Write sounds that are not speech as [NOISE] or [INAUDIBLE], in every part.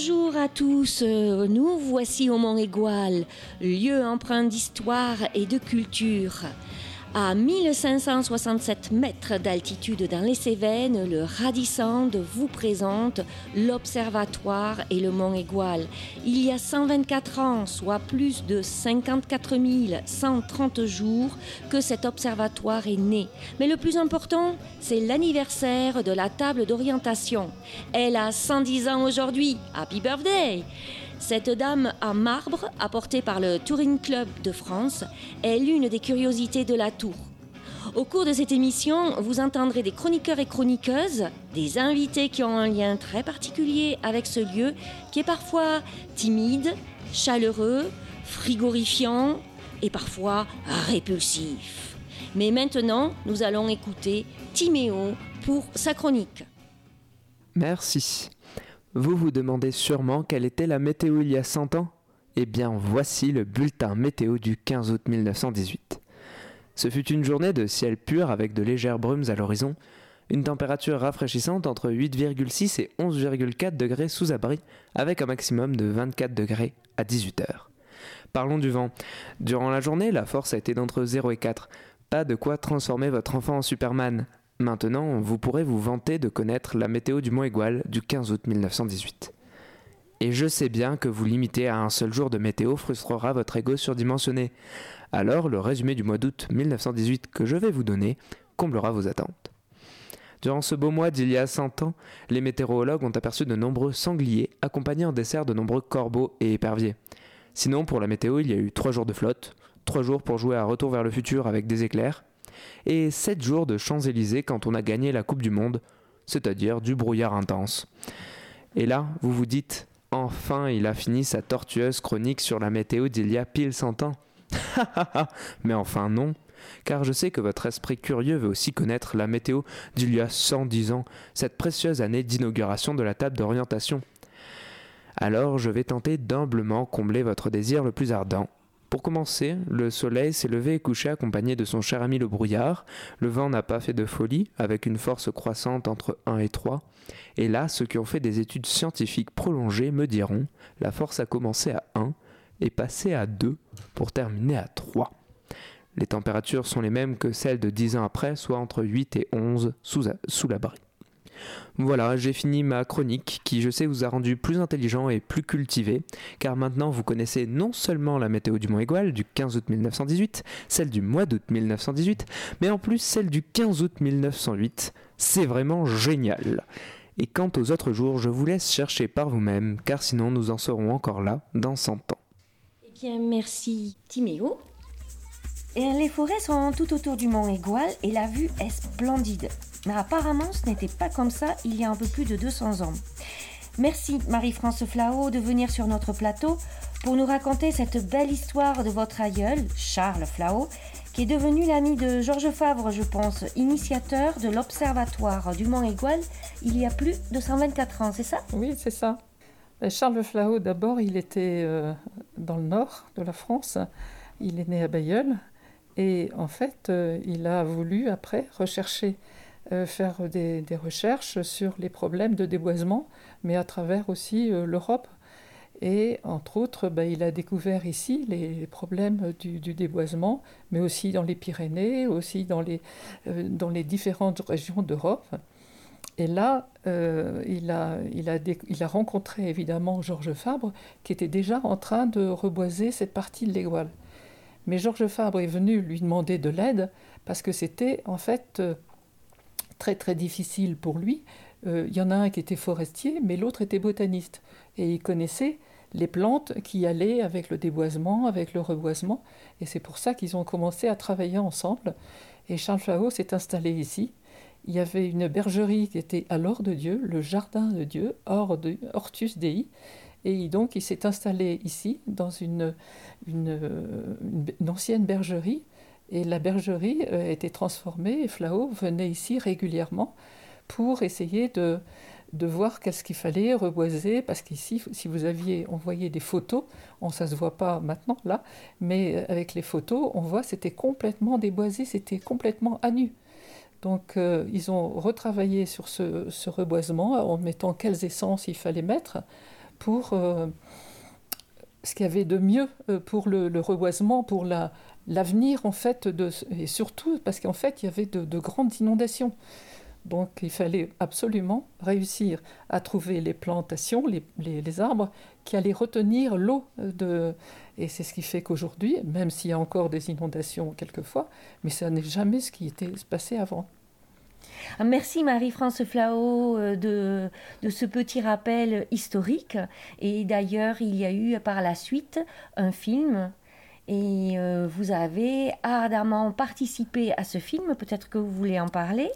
Bonjour à tous, euh, nous voici au Mont Égual, lieu empreint d'histoire et de culture. À 1567 mètres d'altitude dans les Cévennes, le Radissand vous présente l'Observatoire et le Mont Égual. Il y a 124 ans, soit plus de 54 130 jours, que cet observatoire est né. Mais le plus important, c'est l'anniversaire de la table d'orientation. Elle a 110 ans aujourd'hui. Happy birthday! Cette dame à marbre, apportée par le Touring Club de France, est l'une des curiosités de la tour. Au cours de cette émission, vous entendrez des chroniqueurs et chroniqueuses, des invités qui ont un lien très particulier avec ce lieu qui est parfois timide, chaleureux, frigorifiant et parfois répulsif. Mais maintenant, nous allons écouter Timéo pour sa chronique. Merci. Vous vous demandez sûrement quelle était la météo il y a 100 ans? Eh bien, voici le bulletin météo du 15 août 1918. Ce fut une journée de ciel pur avec de légères brumes à l'horizon, une température rafraîchissante entre 8,6 et 11,4 degrés sous abri, avec un maximum de 24 degrés à 18 heures. Parlons du vent. Durant la journée, la force a été d'entre 0 et 4. Pas de quoi transformer votre enfant en Superman, Maintenant, vous pourrez vous vanter de connaître la météo du Mont Égual du 15 août 1918. Et je sais bien que vous limiter à un seul jour de météo frustrera votre ego surdimensionné. Alors, le résumé du mois d'août 1918 que je vais vous donner comblera vos attentes. Durant ce beau mois d'il y a 100 ans, les météorologues ont aperçu de nombreux sangliers accompagnés en dessert de nombreux corbeaux et éperviers. Sinon, pour la météo, il y a eu 3 jours de flotte, 3 jours pour jouer à Retour vers le futur avec des éclairs, et 7 jours de Champs-Élysées quand on a gagné la Coupe du Monde, c'est-à-dire du brouillard intense. Et là, vous vous dites, enfin il a fini sa tortueuse chronique sur la météo d'il y a pile 100 ans. [LAUGHS] Mais enfin non, car je sais que votre esprit curieux veut aussi connaître la météo d'il y a 110 ans, cette précieuse année d'inauguration de la table d'orientation. Alors je vais tenter d'humblement combler votre désir le plus ardent pour commencer, le soleil s'est levé et couché accompagné de son cher ami le brouillard. Le vent n'a pas fait de folie, avec une force croissante entre 1 et 3. Et là, ceux qui ont fait des études scientifiques prolongées me diront, la force a commencé à 1 et passé à 2 pour terminer à 3. Les températures sont les mêmes que celles de 10 ans après, soit entre 8 et 11 sous, sous l'abri. Voilà, j'ai fini ma chronique qui je sais vous a rendu plus intelligent et plus cultivé, car maintenant vous connaissez non seulement la météo du Mont Égual du 15 août 1918, celle du mois d'août 1918, mais en plus celle du 15 août 1908. C'est vraiment génial. Et quant aux autres jours, je vous laisse chercher par vous-même, car sinon nous en serons encore là dans 100 ans. Eh bien, merci Timéo. Les forêts sont tout autour du mont Égual et la vue est splendide. Mais apparemment, ce n'était pas comme ça il y a un peu plus de 200 ans. Merci Marie-France Flao de venir sur notre plateau pour nous raconter cette belle histoire de votre aïeul, Charles Flao, qui est devenu l'ami de Georges Favre, je pense, initiateur de l'Observatoire du Mont Égual il y a plus de 124 ans, c'est ça? Oui, c'est ça. Charles Flao, d'abord, il était euh, dans le nord de la France. Il est né à Bayeul. Et en fait, euh, il a voulu, après, rechercher euh, faire des, recherches sur les problèmes de déboisement, mais à travers aussi euh, l'Europe. Et entre autres, bah, il a découvert ici les problèmes du, déboisement, mais aussi dans les Pyrénées, aussi dans les, différentes régions d'Europe. Et là, il, a, rencontré évidemment Georges Fabre, qui était déjà en train de reboiser cette partie de l'Égual. Mais Georges Fabre est venu lui demander de l'aide parce que c'était en fait très très difficile pour lui. Euh, il y en a un qui était forestier, mais l'autre était botaniste. Et il connaissait les plantes qui allaient avec le déboisement, avec le reboisement. Et c'est pour ça qu'ils ont commencé à travailler ensemble. Et Charles Flao s'est installé ici. Il y avait une bergerie qui était à l'Or de Dieu, le jardin de Dieu, Or de, Hortus Dei. Et donc il s'est installé ici, dans une, ancienne bergerie, et la bergerie euh, été transformée et Flao venait ici régulièrement pour essayer de, voir qu'est-ce qu'il fallait reboiser, parce qu'ici, si vous aviez envoyé des photos, on, ça ne se voit pas maintenant là, mais euh, avec les photos, on voit c'était complètement déboisé, c'était complètement à nu. Donc euh, ils ont retravaillé sur ce, reboisement en mettant quelles essences il fallait mettre pour ce qu'il y avait de mieux pour le, reboisement, pour l'avenir en fait, et surtout parce qu'en fait il y avait de grandes inondations. Donc il fallait absolument réussir à trouver les plantations, les, arbres qui allaient retenir l'eau. De... Et c'est ce qui fait qu'aujourd'hui, même s'il y a encore des inondations quelquefois, mais ça n'est jamais ce qui était passé avant. Ah, merci Marie-France Flao euh, de, ce petit rappel historique. Et d'ailleurs, il y a eu par la suite un film et euh, vous avez ardemment participé à ce film. Peut-être que vous voulez en parler.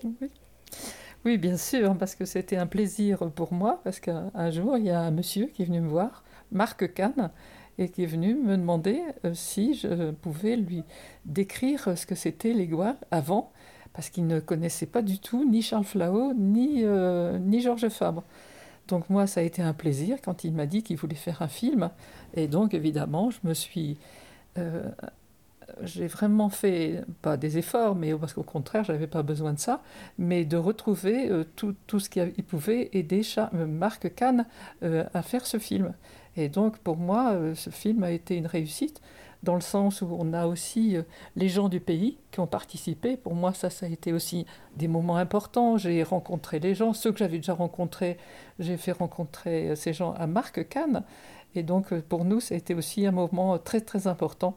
Oui, bien sûr, parce que c'était un plaisir pour moi, parce qu'un jour, il y a un monsieur qui est venu me voir, Marc Kahn, et qui est venu me demander euh, si je pouvais lui décrire ce que c'était les avant, parce qu'il ne connaissait pas du tout ni Charles Flao, ni, euh, ni Georges Fabre. Donc moi, ça a été un plaisir quand il m'a dit qu'il voulait faire un film. Et donc, évidemment, je me suis euh, j'ai vraiment fait, pas des efforts, mais parce qu'au contraire, je n'avais pas besoin de ça, mais de retrouver euh, tout, tout, ce qui pouvait aider Marc Kahn à faire ce film. Et donc, pour moi, ce film a été une réussite, dans le sens où on a aussi les gens du pays qui ont participé. Pour moi, ça, ça a été aussi des moments importants. J'ai rencontré les gens, ceux que j'avais déjà rencontrés, j'ai fait rencontrer ces gens à Marc Kahn. Et donc, euh, pour nous, ça a été aussi un moment très, très important.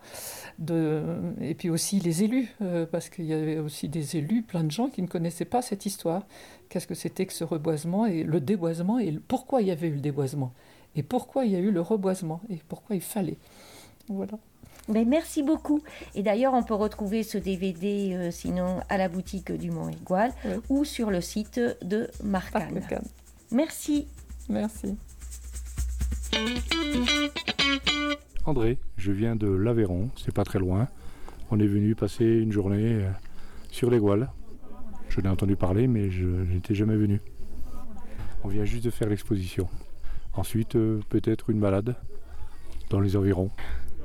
Et puis aussi les élus, euh, parce qu'il y avait aussi des élus, plein de gens qui ne connaissaient pas cette histoire. Qu'est-ce que c'était que ce reboisement et le déboisement et pourquoi il y avait eu le déboisement et pourquoi il y a eu le reboisement et pourquoi il fallait. Voilà. Mais merci beaucoup. Et d'ailleurs, on peut retrouver ce DVD euh, sinon à la boutique du Mont Égual ou sur le site de Marcane. Merci. Merci. André, je viens de l'Aveyron, c'est pas très loin. On est venu passer une journée euh, sur les Gouales. Je l'ai entendu parler, mais je n'étais jamais venu. On vient juste de faire l'exposition. Ensuite, euh, peut-être une balade dans les environs.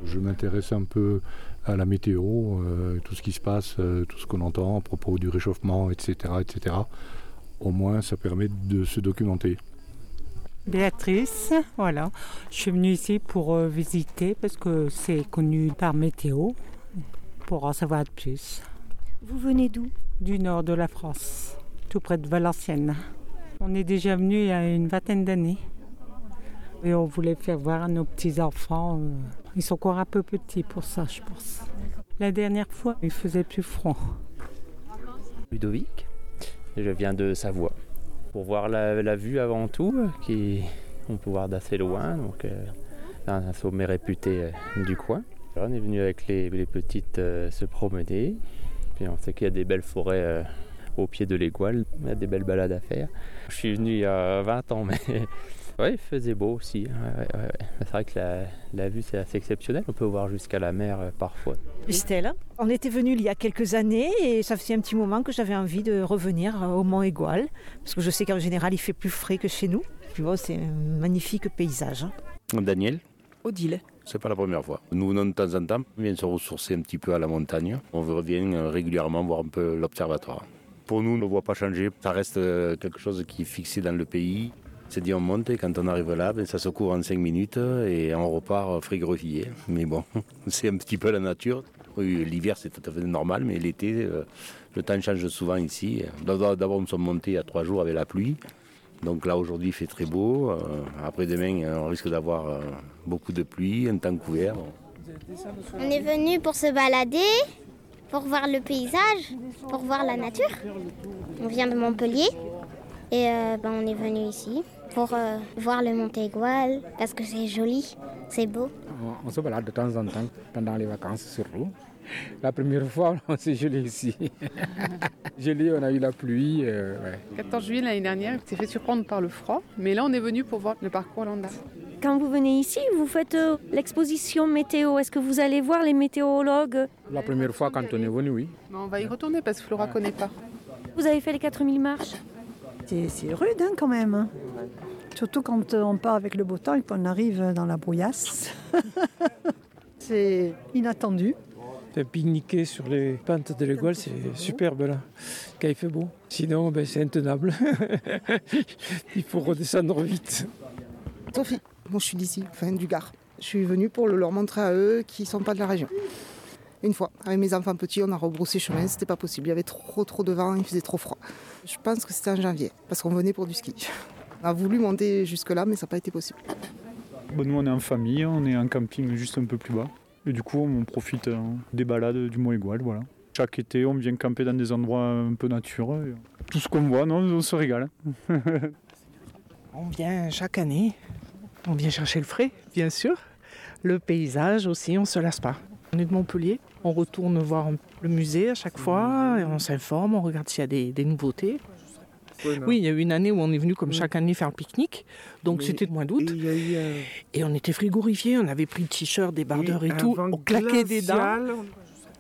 Je m'intéresse un peu à la météo, euh, tout ce qui se passe, tout ce qu'on entend à propos du réchauffement, etc., etc. Au moins, ça permet de se documenter. Béatrice, voilà. Je suis venue ici pour euh, visiter parce que c'est connu par météo, pour en savoir plus. Vous venez d'où? Du nord de la France, tout près de Valenciennes. On est déjà venu il y a une vingtaine d'années. Et on voulait faire voir à nos petits-enfants. Euh, ils sont encore un peu petits pour ça, je pense. La dernière fois, il faisait plus froid. Ludovic, je viens de Savoie pour voir la, vue avant tout, qui on peut voir d'assez loin. Donc euh, un sommet réputé euh, du coin. on est venu avec les, petites euh, se promener. On sait qu'il y a des belles forêts au pied de l'Égual. Il y a des belles balades à faire. Je suis venu il y a 20 ans, [LAUGHS] mais Oui, il faisait beau aussi. c'est vrai que la, vue, c'est assez exceptionnel. On peut voir jusqu'à la mer euh, parfois. Estelle, on était venu il y a quelques années et ça faisait un petit moment que j'avais envie de revenir euh, au Mont Égual. Parce que je sais qu'en général, il fait plus frais que chez nous. C'est un magnifique paysage. Hein. Daniel Odile. C'est pas la première fois. Nous venons de temps en temps, on vient se ressourcer un petit peu à la montagne. On revient euh, régulièrement voir un peu l'observatoire. Pour nous, on ne voit pas changer. Ça reste quelque chose qui est fixé dans le pays. C'est dit on monte et quand on arrive là, ben, ça se court en 5 minutes et on repart frigorifié. Mais bon, [LAUGHS] c'est un petit peu la nature. L'hiver c'est tout à fait normal, mais l'été, euh, le temps change souvent ici. D'abord nous sommes montés il y a 3 jours avec la pluie. Donc là aujourd'hui il fait très beau. Euh, après demain on risque d'avoir euh, beaucoup de pluie, un temps couvert. On est venu pour se balader, pour voir le paysage, pour voir la nature. On vient de Montpellier et ben, on est venu ici pour euh, voir le Montégoal parce que c'est joli, c'est beau. On, se balade de temps en temps pendant les vacances surtout. La première fois, on s'est gelé ici. [LAUGHS] gelé, on a eu la pluie. 14 euh, juillet l'année dernière, on s'est fait surprendre par le froid, mais là on est venu pour voir le parcours Landa. Quand vous venez ici, vous faites euh, l'exposition météo. Est-ce que vous allez voir les météorologues? La première fois quand on est venu, oui. on va y retourner parce que Flora ne connaît pas. Vous avez fait les 4000 marches? C'est rude hein, quand même. Surtout quand on part avec le beau temps et qu'on arrive dans la brouillasse. [LAUGHS] c'est inattendu. Pique-niquer sur les pentes de l'égoile, c'est superbe là, quand il fait beau. Sinon, ben, c'est intenable. [LAUGHS] il faut redescendre vite. Sophie. Moi, je suis d'ici, enfin du Gard. Je suis venue pour le leur montrer à eux qui ne sont pas de la région. Une fois, avec mes enfants petits, on a rebroussé chemin, c'était pas possible. Il y avait trop trop de vent, il faisait trop froid. Je pense que c'était en janvier, parce qu'on venait pour du ski. On a voulu monter jusque-là, mais ça n'a pas été possible. Bon, nous, on est en famille, on est en camping juste un peu plus bas. Et du coup, on profite euh, des balades du Mont Égual, voilà. Chaque été, on vient camper dans des endroits un peu nature. et Tout ce qu'on voit, non, on se régale. [LAUGHS] On vient chaque année. On vient chercher le frais, bien sûr. Le paysage aussi, on se lasse pas. On est de Montpellier. On retourne voir le musée à chaque fois. Et on s'informe, on regarde s'il y a des, des nouveautés. Oui, il y a eu une année où on est venu comme chaque année faire le pique-nique. Donc c'était le mois d'août. Et on était frigorifiés, on avait pris le t-shirt, des bardeurs et tout. On claquait des dents.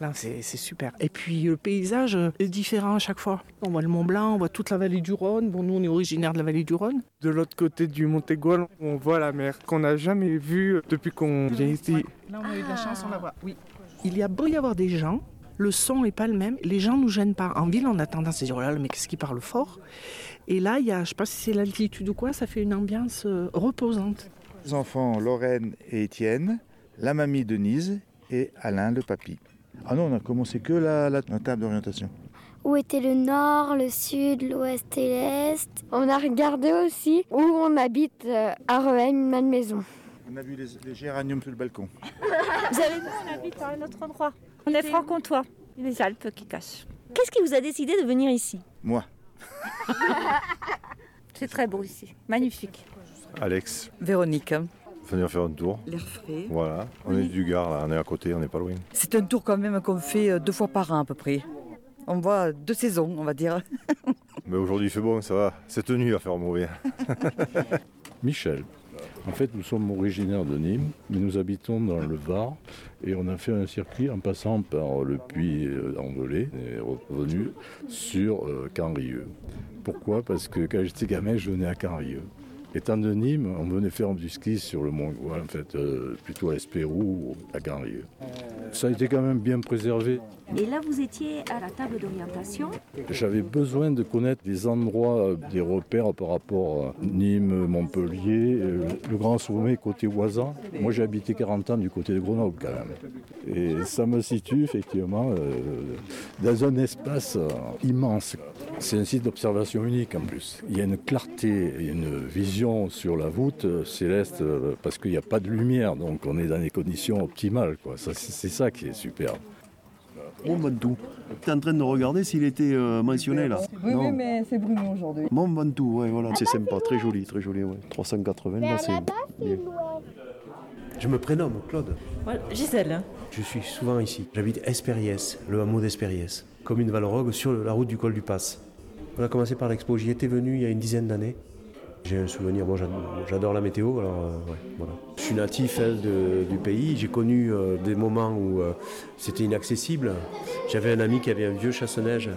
Là, c'est super. Et puis le paysage est différent à chaque fois. On voit le Mont Blanc, on voit toute la vallée du Rhône. Bon, nous, on est originaire de la vallée du Rhône. De l'autre côté du Montégoal, on voit la mer qu'on n'a jamais vue depuis qu'on vient ici. Là, on a eu de la chance, on la voit. Oui. Il y a beau y avoir des gens, le son n'est pas le même. Les gens nous gênent pas. En ville, on a tendance à dire oh là là, mais qu'est-ce qui parle fort? Et là, il y a, je sais pas si c'est l'altitude ou quoi, ça fait une ambiance euh, reposante. Les enfants Lorraine et Étienne, la mamie Denise et Alain le papy. Ah non, on a commencé que la, la, la table d'orientation. Où était le nord, le sud, l'ouest et l'est? On a regardé aussi où on habite euh, à Rouen, une même maison. On a vu les, les géraniums sur le balcon. Vous avez vu, on habite à un autre endroit. On est franc-comtois, les Alpes qui cachent. Qu'est-ce qui vous a décidé de venir ici? Moi. [LAUGHS] C'est très beau ici, magnifique. Alex, Véronique, venir faire un tour. l'air frais. Voilà, on est du Gard, là, on est à côté, on n'est pas loin. C'est un tour quand même qu'on fait euh, deux fois par an à peu près. On voit deux saisons, on va dire. Mais aujourd'hui il fait bon, ça va, c'est tenu à faire mauvais. [LAUGHS] Michel. En fait, nous sommes originaires de Nîmes, mais nous habitons dans le Var et on a fait un circuit en passant par le puits d'Andelay et revenu sur euh, Canrieux. Pourquoi? Parce que quand j'étais gamin, je venais à Canrieux. Étant de Nîmes, on venait faire du ski sur le Mont en fait, euh, plutôt à Espérou ou à Canrieux. Ça a été quand même bien préservé. Et là, vous étiez à la table d'orientation. J'avais besoin de connaître des endroits, euh, des repères par rapport à Nîmes, Montpellier, euh, le Grand Sommet côté Oisan. Moi j'ai habité 40 ans du côté de Grenoble quand même. Et ça me situe effectivement euh, dans un espace immense. C'est un site d'observation unique en plus. Il y a une clarté, il y a une vision sur la voûte euh, céleste euh, parce qu'il n'y a pas de lumière, donc on est dans des conditions optimales. quoi. Ça, C'est ça qui est super. Mont Ventoux. Tu es en train de regarder s'il était euh, mentionné là Oui, Non. oui, mais c'est Bruno aujourd'hui. Mont Ventoux, ouais, voilà. C'est sympa, très joli, très joli, ouais. 380, là, c'est bien. Je me prénomme Claude. Gisèle. Je suis souvent ici. J'habite Espériès, le hameau d'Espériès, commune Valorogue sur la route du col du Pass. On a commencé par l'expo. J'y étais venu il y a une dizaine d'années. J'ai un souvenir, bon, j'adore- la météo, alors euh, voilà. Je suis natif hein, du pays, j'ai connu euh, des moments où euh, c'était inaccessible. J'avais un ami qui avait un vieux chasse-neige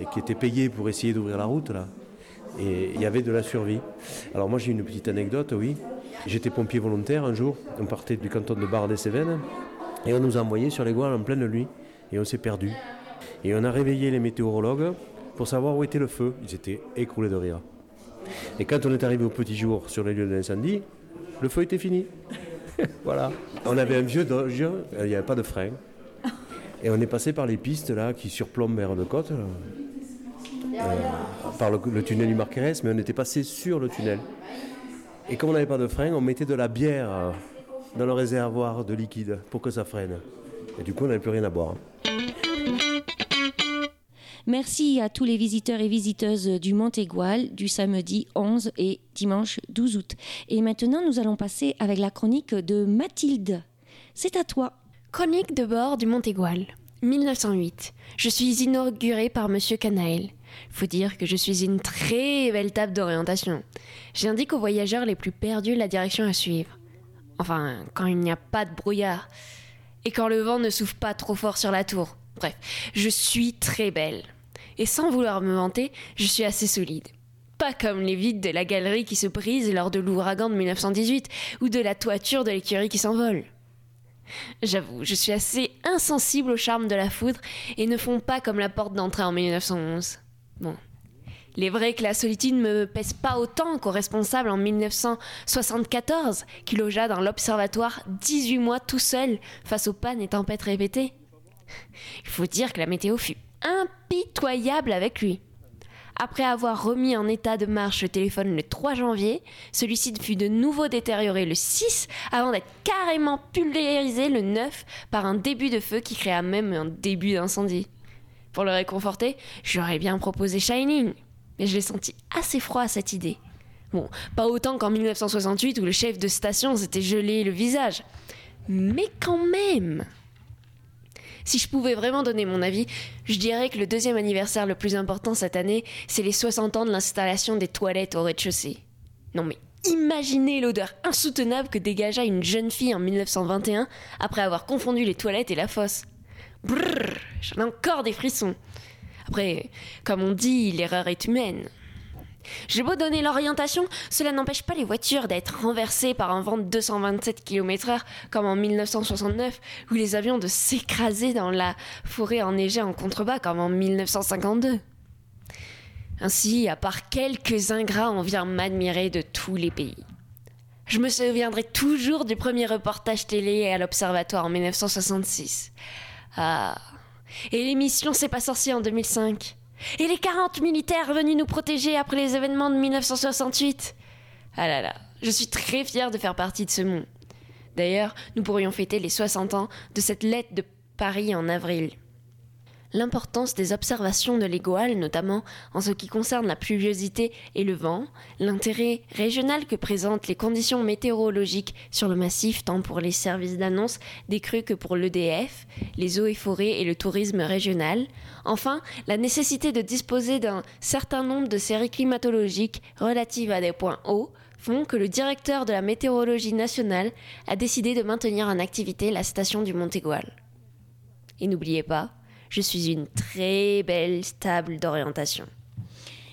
et qui était payé pour essayer d'ouvrir la route là. Et il y avait de la survie. Alors moi j'ai une petite anecdote, oui. J'étais pompier volontaire un jour, on partait du canton de Bar-des-Cévennes et on nous a envoyés sur les Gouales en pleine nuit et on s'est perdu. Et on a réveillé les météorologues pour savoir où était le feu. Ils étaient écroulés de rire. Et quand on est arrivé au petit jour sur les lieux de l'incendie, le feu était fini. [LAUGHS] voilà. On avait un vieux Dodge, euh, il n'y avait pas de frein. Et on est passé par les pistes là qui surplombent vers de côte. Euh, par le, le tunnel du Marquerès, mais on était passé sur le tunnel. Et comme on n'avait pas de frein, on mettait de la bière euh, dans le réservoir de liquide pour que ça freine. Et du coup, on n'avait plus rien à boire. Merci à tous les visiteurs et visiteuses du Mont Égual du samedi 11 et dimanche 12 août. Et maintenant, nous allons passer avec la chronique de Mathilde. C'est à toi. Chronique de bord du Mont Égual. 1908. Je suis inaugurée par Monsieur Canaël. Faut dire que je suis une très belle table d'orientation. J'indique aux voyageurs les plus perdus la direction à suivre. Enfin, quand il n'y a pas de brouillard. Et quand le vent ne souffle pas trop fort sur la tour. Bref, je suis très belle. Et sans vouloir me vanter, je suis assez solide. Pas comme les vides de la galerie qui se brisent lors de l'ouragan de 1918 ou de la toiture de l'écurie qui s'envole. J'avoue, je suis assez insensible au charme de la foudre et ne font pas comme la porte d'entrée en 1911. Bon. Il est vrai que la solitude me pèse pas autant qu'au responsable en 1974 qui logea dans l'observatoire 18 mois tout seul face aux pannes et tempêtes répétées. [LAUGHS] Il faut dire que la météo fut impitoyable avec lui. Après avoir remis en état de marche le téléphone le 3 janvier, celui-ci fut de nouveau détérioré le 6 avant d'être carrément pulvérisé le 9 par un début de feu qui créa même un début d'incendie. Pour le réconforter, j'aurais bien proposé Shining, mais je l'ai senti assez froid à cette idée. Bon, pas autant qu'en 1968 où le chef de station s'était gelé le visage, mais quand même. Si je pouvais vraiment donner mon avis, je dirais que le deuxième anniversaire le plus important cette année, c'est les 60 ans de l'installation des toilettes au rez-de-chaussée. Non mais imaginez l'odeur insoutenable que dégagea une jeune fille en 1921 après avoir confondu les toilettes et la fosse. Brrr, j'en ai encore des frissons. Après, comme on dit, l'erreur est humaine. J'ai beau donner l'orientation, cela n'empêche pas les voitures d'être renversées par un vent de 227 km/h comme en 1969, ou les avions de s'écraser dans la forêt enneigée en contrebas comme en 1952. Ainsi, à part quelques ingrats, on vient m'admirer de tous les pays. Je me souviendrai toujours du premier reportage télé à l'Observatoire en 1966. Ah. Et l'émission C'est pas sorcier en 2005. Et les 40 militaires venus nous protéger après les événements de 1968 Ah là là, je suis très fière de faire partie de ce monde. D'ailleurs, nous pourrions fêter les 60 ans de cette lettre de Paris en avril l'importance des observations de l'égoal, notamment en ce qui concerne la pluviosité et le vent, l'intérêt régional que présentent les conditions météorologiques sur le massif tant pour les services d'annonce des crues que pour l'EDF, les eaux et forêts et le tourisme régional, enfin la nécessité de disposer d'un certain nombre de séries climatologiques relatives à des points hauts, font que le directeur de la météorologie nationale a décidé de maintenir en activité la station du Mont-Égual. Et n'oubliez pas, je suis une très belle table d'orientation.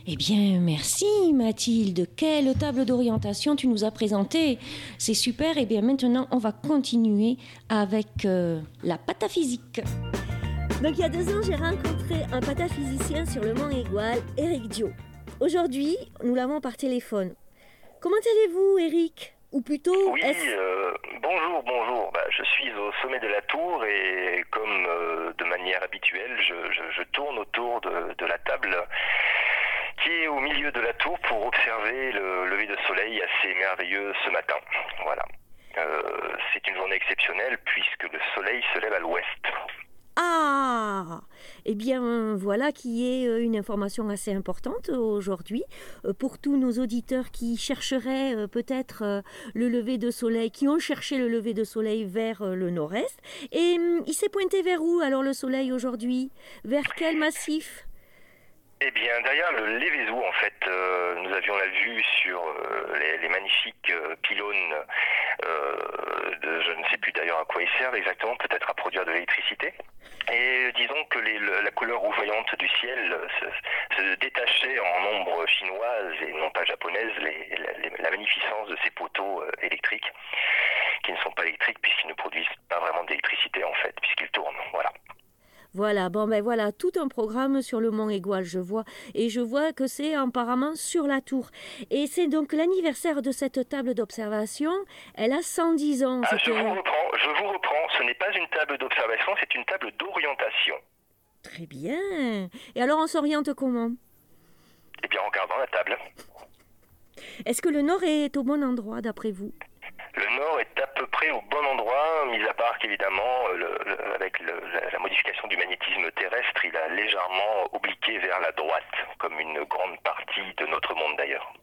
Eh bien, merci Mathilde. Quelle table d'orientation tu nous as présentée. C'est super. Eh bien, maintenant, on va continuer avec euh, la pataphysique. Donc, il y a deux ans, j'ai rencontré un pataphysicien sur le Mont Égual, Eric Dio. Aujourd'hui, nous l'avons par téléphone. Comment allez-vous, Eric ou plutôt, oui, euh, bonjour, bonjour. Bah, je suis au sommet de la tour et comme euh, de manière habituelle, je, tourne autour de, la table qui est au milieu de la tour pour observer le lever de soleil assez merveilleux ce matin. Voilà. Euh, c'est une journée exceptionnelle puisque le soleil se lève à l'ouest. Ah Eh bien, voilà qui est euh, une information assez importante aujourd'hui euh, pour tous nos auditeurs qui chercheraient euh, peut-être le lever de soleil, qui ont cherché le lever de soleil vers le nord-est. Et hum, il s'est pointé vers où alors le soleil aujourd'hui? Vers quel massif? Eh bien, derrière le Lévézou, en fait, euh, nous avions la vue sur euh, les, magnifiques euh, pylônes de, je ne sais plus d'ailleurs à quoi ils servent exactement, peut-être à produire de l'électricité. Et disons que la couleur rougeoyante du ciel se, détachait en ombre chinoise et non pas japonaise la magnificence de ces poteaux électriques, qui ne sont pas électriques puisqu'ils ne produisent pas vraiment d'électricité en fait, puisqu'ils tournent. Voilà. Voilà, bon ben voilà, tout un programme sur le Mont Égual, je vois. Et je vois que c'est apparemment sur la tour. Et c'est donc l'anniversaire de cette table d'observation. Elle a 110 ans. Ah, je vous reprends, je vous reprends. Ce n'est pas une table d'observation, c'est une table d'orientation. Très bien. Et alors on s'oriente comment? Eh bien en regardant la table. Est-ce que le nord est au bon endroit d'après vous? Le nord est à peu près au bon endroit, mis à part qu'évidemment, euh, avec la, modification du magnétisme terrestre, il a légèrement obliqué vers la droite, comme une grande partie de notre monde d'ailleurs.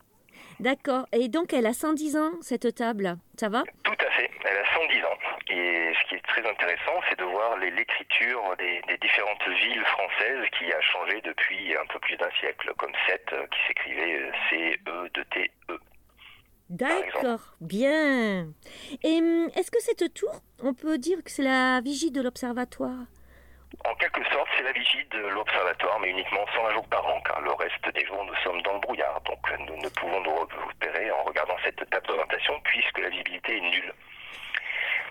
D'accord. Et donc, elle a 110 ans, cette table? Ça va? Tout à fait. Elle a 110 ans. Et ce qui est très intéressant, c'est de voir l'écriture des, des, différentes villes françaises qui a changé depuis un peu plus d'un siècle, comme Sète, euh, qui s'écrivait C-E-T-E. D'accord, bien. Et hum, est-ce que cette tour, on peut dire que c'est la vigie de l'observatoire? En quelque sorte, c'est la vigie de l'observatoire, mais uniquement 120 jours par an, car le reste des jours, nous sommes dans le brouillard. Donc nous ne pouvons nous repérer en regardant cette table d'orientation, puisque la visibilité est nulle.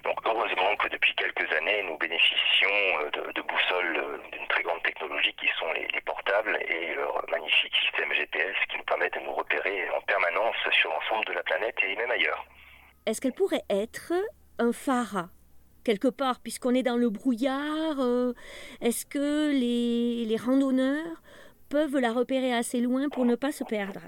Donc heureusement que depuis quelques années, nous bénéficions euh, de, boussoles euh, d'une très grande technologie qui sont les, portables et leur magnifique système GPS est-ce qu'elle pourrait être un phare quelque part, puisqu'on est dans le brouillard euh, Est-ce que les, les randonneurs peuvent la repérer assez loin pour ne pas se perdre?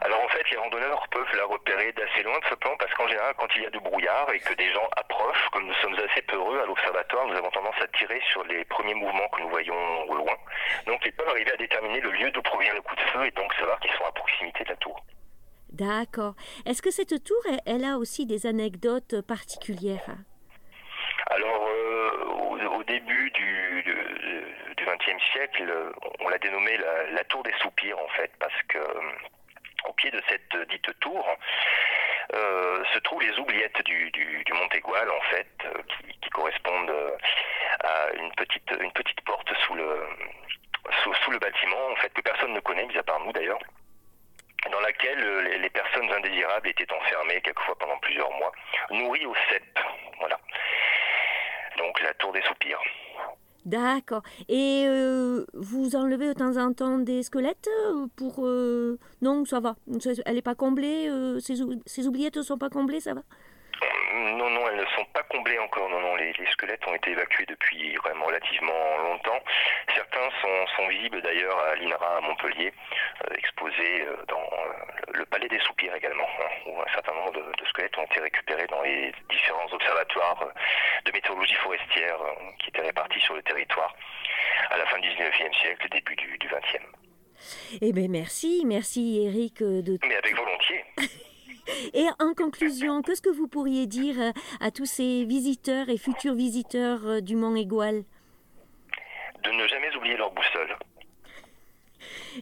Alors en fait, les randonneurs peuvent la repérer d'assez loin de ce plan parce qu'en général, quand il y a du brouillard et que des gens approchent, comme nous sommes assez peureux à l'observatoire, nous avons tendance à tirer sur les premiers mouvements que nous voyons au loin. Donc ils peuvent arriver à déterminer le lieu d'où provient le coup de feu et donc savoir qu'ils sont à proximité de la tour. D'accord. Est-ce que cette tour, elle, a aussi des anecdotes particulières? Alors, euh, au, début du XXe siècle, on l'a dénommée la, tour des soupirs, en fait, parce que au pied de cette dite tour euh, se trouvent les oubliettes du, Montégoal, en fait, euh, qui, correspondent euh, à une petite, une petite porte sous le, sous le bâtiment, en fait, que personne ne connaît, mis à part nous d'ailleurs dans laquelle euh, les, personnes indésirables étaient enfermées quelquefois pendant plusieurs mois, nourries au cep. Voilà. Donc la tour des soupirs. D'accord. Et euh, vous enlevez de temps en temps des squelettes euh, pour... Non, ça va. Elle n'est pas comblée. ces oubliettes ne sont pas comblées, ça va? Non, non, elles ne sont pas comblées encore. Non, non, les, les squelettes ont été évacués depuis même relativement longtemps. Certains sont, sont visibles d'ailleurs à l'INRA à Montpellier, euh, exposés euh, dans euh, le palais des soupirs également, hein, où un certain nombre de, de squelettes ont été récupérés dans les différents observatoires de météorologie forestière qui étaient répartis sur le territoire à la fin du 19e siècle, début du, du 20e. Eh bien, merci. Merci, Eric. De... Mais avec volontiers. [LAUGHS] Et en conclusion, qu'est-ce que vous pourriez dire euh, à tous ces visiteurs et futurs visiteurs euh, du Mont Égual De ne jamais oublier leur boussole.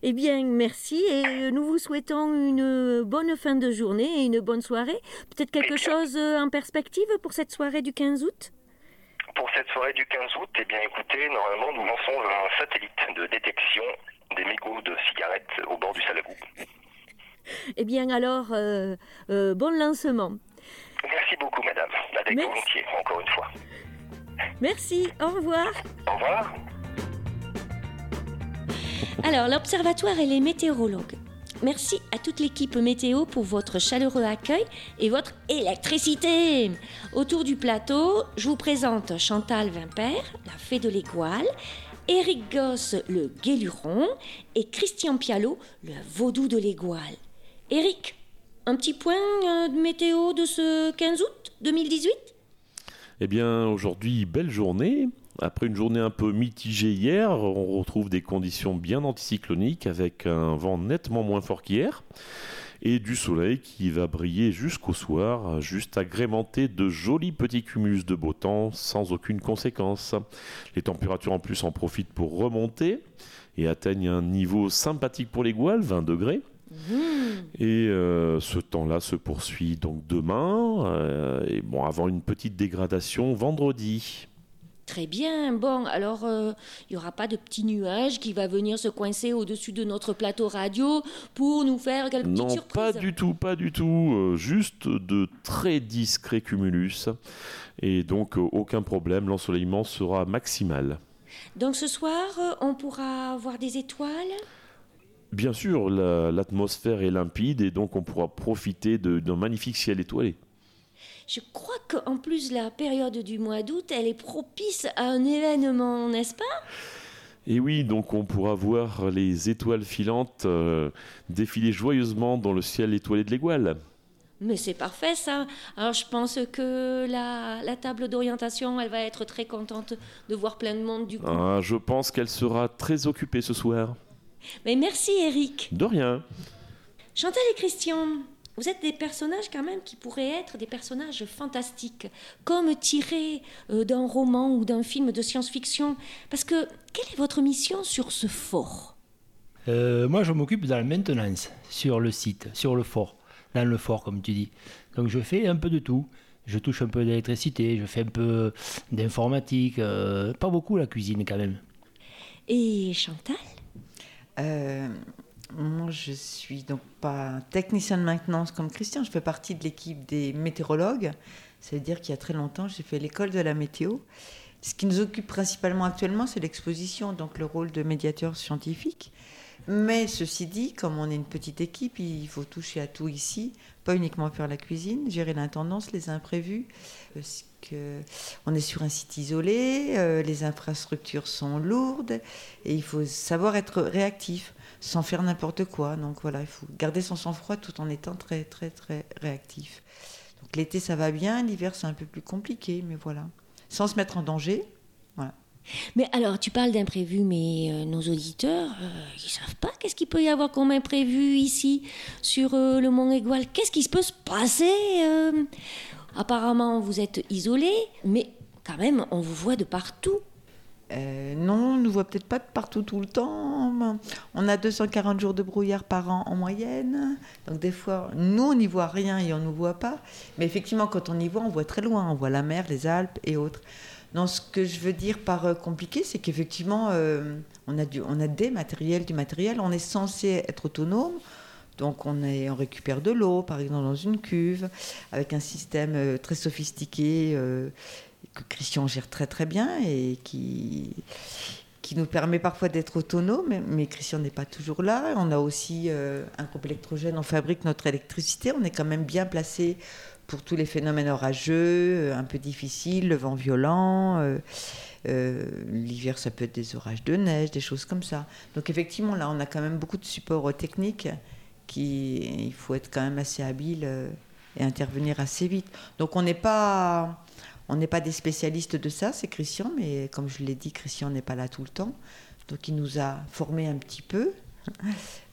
Eh bien, merci et euh, nous vous souhaitons une bonne fin de journée et une bonne soirée. Peut-être quelque chose en perspective pour cette soirée du 15 août? Pour cette soirée du 15 août, eh bien écoutez, normalement nous lançons un satellite de détection des mégots de cigarettes au bord du Salagou. Eh bien, alors, euh, euh, bon lancement. Merci beaucoup madame, avec Merci. volontiers, encore une fois. Merci, au revoir. Au revoir. Alors, l'Observatoire et les météorologues. Merci à toute l'équipe météo pour votre chaleureux accueil et votre électricité. Autour du plateau, je vous présente Chantal Vimper, la fée de l'Égoile, Éric Gosse, le guéluron, et Christian Pialot, le vaudou de l'Égoile. Éric, un petit point euh, de météo de ce 15 août 2018 Eh bien, aujourd'hui, belle journée. Après une journée un peu mitigée hier, on retrouve des conditions bien anticycloniques avec un vent nettement moins fort qu'hier et du soleil qui va briller jusqu'au soir, juste agrémenté de jolis petits cumuls de beau temps sans aucune conséquence. Les températures en plus en profitent pour remonter et atteignent un niveau sympathique pour les gouales, 20 degrés. Et euh, ce temps-là se poursuit donc demain, euh, et bon, avant une petite dégradation vendredi. Très bien. Bon, alors, euh, il n'y aura pas de petit nuage qui va venir se coincer au-dessus de notre plateau radio pour nous faire quelques petites Non, surprises. pas du tout, pas du tout. euh, juste de très discrets cumulus. Et donc, euh, aucun problème, l'ensoleillement sera maximal. Donc ce soir, on pourra voir des étoiles? Bien sûr, la- l'atmosphère est limpide et donc on pourra profiter d'un magnifique ciel étoilé. Je crois qu'en plus, la période du mois d'août, elle est propice à un événement, n'est-ce pas? Et oui, donc on pourra voir les étoiles filantes euh, défiler joyeusement dans le ciel étoilé de l'Égoile. Mais c'est parfait ça. Alors je pense que la, la table d'orientation, elle va être très contente de voir plein de monde du coup. Ah, je pense qu'elle sera très occupée ce soir. Mais merci Eric. De rien. Chantal et Christian, vous êtes des personnages quand même qui pourraient être des personnages fantastiques, comme tirés euh, d'un roman ou d'un film de science-fiction. Parce que quelle est votre mission sur ce fort? Euh, moi, je m'occupe de la maintenance sur le site, sur le fort, dans le fort, comme tu dis. Donc, je fais un peu de tout. Je touche un peu d'électricité, je fais un peu d'informatique, euh, pas beaucoup la cuisine quand même. Et Chantal? Euh, moi, je suis donc pas technicien de maintenance comme Christian. Je fais partie de l'équipe des météorologues. Ça veut dire qu'il y a très longtemps, j'ai fait l'école de la météo. Ce qui nous occupe principalement actuellement, c'est l'exposition, donc le rôle de médiateur scientifique. Mais ceci dit, comme on est une petite équipe, il faut toucher à tout ici, pas uniquement faire la cuisine, gérer l'intendance, les imprévus, que on est sur un site isolé, euh, les infrastructures sont lourdes et il faut savoir être réactif sans faire n'importe quoi. Donc voilà, il faut garder son sang-froid tout en étant très très très réactif. Donc l'été ça va bien, l'hiver c'est un peu plus compliqué, mais voilà, sans se mettre en danger. Mais alors, tu parles d'imprévu, mais euh, nos auditeurs, euh, ils savent pas qu'est-ce qu'il peut y avoir comme imprévu ici, sur euh, le Mont Égual. Qu'est-ce qui se peut se passer euh Apparemment, vous êtes isolés, mais quand même, on vous voit de partout. Euh, non, on ne nous voit peut-être pas de partout tout le temps. On a 240 jours de brouillard par an en moyenne. Donc des fois, nous, on n'y voit rien et on ne nous voit pas. Mais effectivement, quand on y voit, on voit très loin. On voit la mer, les Alpes et autres. Non, ce que je veux dire par euh, compliqué, c'est qu'effectivement, euh, on, a du, on a des matériels, du matériel. On est censé être autonome. Donc on, récupère de l'eau, par exemple, dans une cuve, avec un système euh, très sophistiqué euh, que Christian gère très très bien et qui, qui nous permet parfois d'être autonome, mais, Christian n'est pas toujours là. On a aussi euh, un groupe électrogène, on fabrique notre électricité, on est quand même bien placé pour tous les phénomènes orageux, un peu difficiles, le vent violent. L'hiver, ça peut être des orages de neige, des choses comme ça. Donc effectivement, là, on a quand même beaucoup de supports techniques il faut être quand même assez habile euh, et intervenir assez vite. Donc on n'est pas, on n'est pas des spécialistes de ça, c'est Christian, mais comme je l'ai dit, Christian n'est pas là tout le temps. Donc il nous a formés un petit peu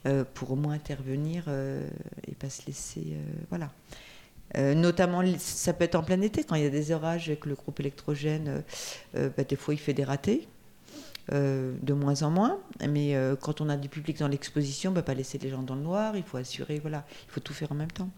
euh, pour au moins intervenir euh, et pas se laisser, voilà. Notamment, ça peut être en plein été, quand il y a des orages avec le groupe électrogène, bah, des fois il fait des ratés, euh, de moins en moins. Mais euh, quand on a du public dans l'exposition, bah, pas laisser les gens dans le noir, il faut assurer, voilà, il faut tout faire en même temps.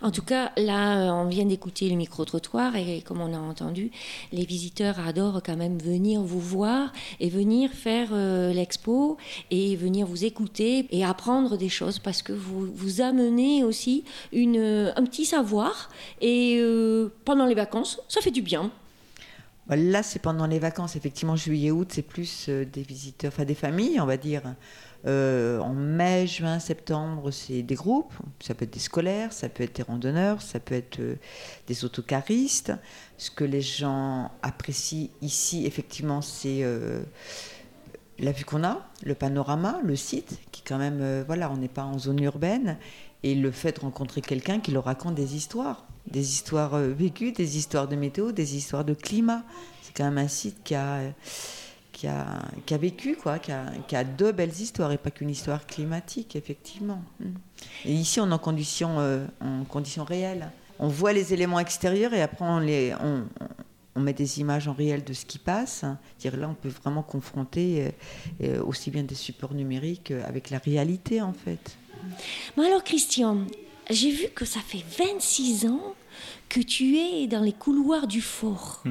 En tout cas, là, euh, on vient d'écouter le micro-trottoir et comme on a entendu, les visiteurs adorent quand même venir vous voir et venir faire l'expo et venir vous écouter et apprendre des choses parce que vous, vous amenez aussi une, un petit savoir et pendant les vacances, ça fait du bien. Bah, Là, c'est pendant les vacances, effectivement, juillet-août, c'est plus euh, des visiteurs, enfin des familles, on va dire. Euh, en mai, juin, septembre, c'est des groupes. Ça peut être des scolaires, ça peut être des randonneurs, ça peut être euh, des autocaristes. Ce que les gens apprécient ici, effectivement, c'est la vue qu'on a, le panorama, le site, qui quand même, voilà, on n'est pas en zone urbaine, et le fait de rencontrer quelqu'un qui leur raconte des histoires, des histoires euh, vécues, des histoires de météo, des histoires de climat. C'est quand même un site qui a, qui a, qui a vécu, quoi, qui a, deux belles histoires, et pas qu'une histoire climatique, effectivement. Mm. Et ici, on est en conditions, euh, en conditions réelles. On voit les éléments extérieurs et après, on les... On, met des images en réel de ce qui passe. Dire là, on peut vraiment confronter euh, aussi bien des supports numériques avec la réalité, en fait. Mais alors, Christian, j'ai vu que ça fait 26 ans que tu es dans les couloirs du fort.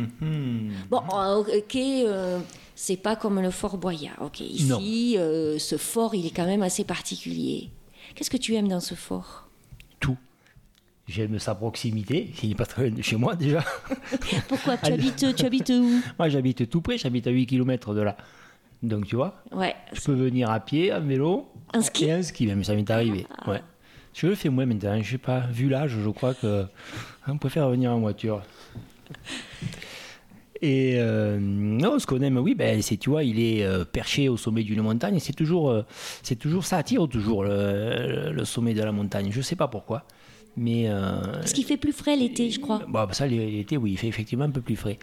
Bon, euh, ok, euh, c'est pas comme le fort Boyard. Ok, ici, euh, ce fort, il est quand même assez particulier. Qu'est-ce que tu aimes dans ce fort? J'aime sa proximité, il n'est pas très loin de chez moi déjà. [LAUGHS] Pourquoi? Tu habites, tu habites où? Moi j'habite tout près, j'habite à 8 km de là. Donc tu vois, Ouais. je peux venir à pied, en vélo. En ski? Et en ski même, ça m'est arrivé. Ouais. Je le fais moins maintenant, je sais pas, vu l'âge, je crois que on préfère venir en voiture. Et euh, non, ce qu'on aime, oui, ben, c'est, tu vois, il est euh, perché au sommet d'une montagne. C'est toujours, euh, c'est toujours, ça attire toujours le, le sommet de la montagne. Je sais pas pourquoi, mais Parce qu'il fait plus frais l'été, je crois. Bon, bah, ça, l'été, oui, il fait effectivement un peu plus frais.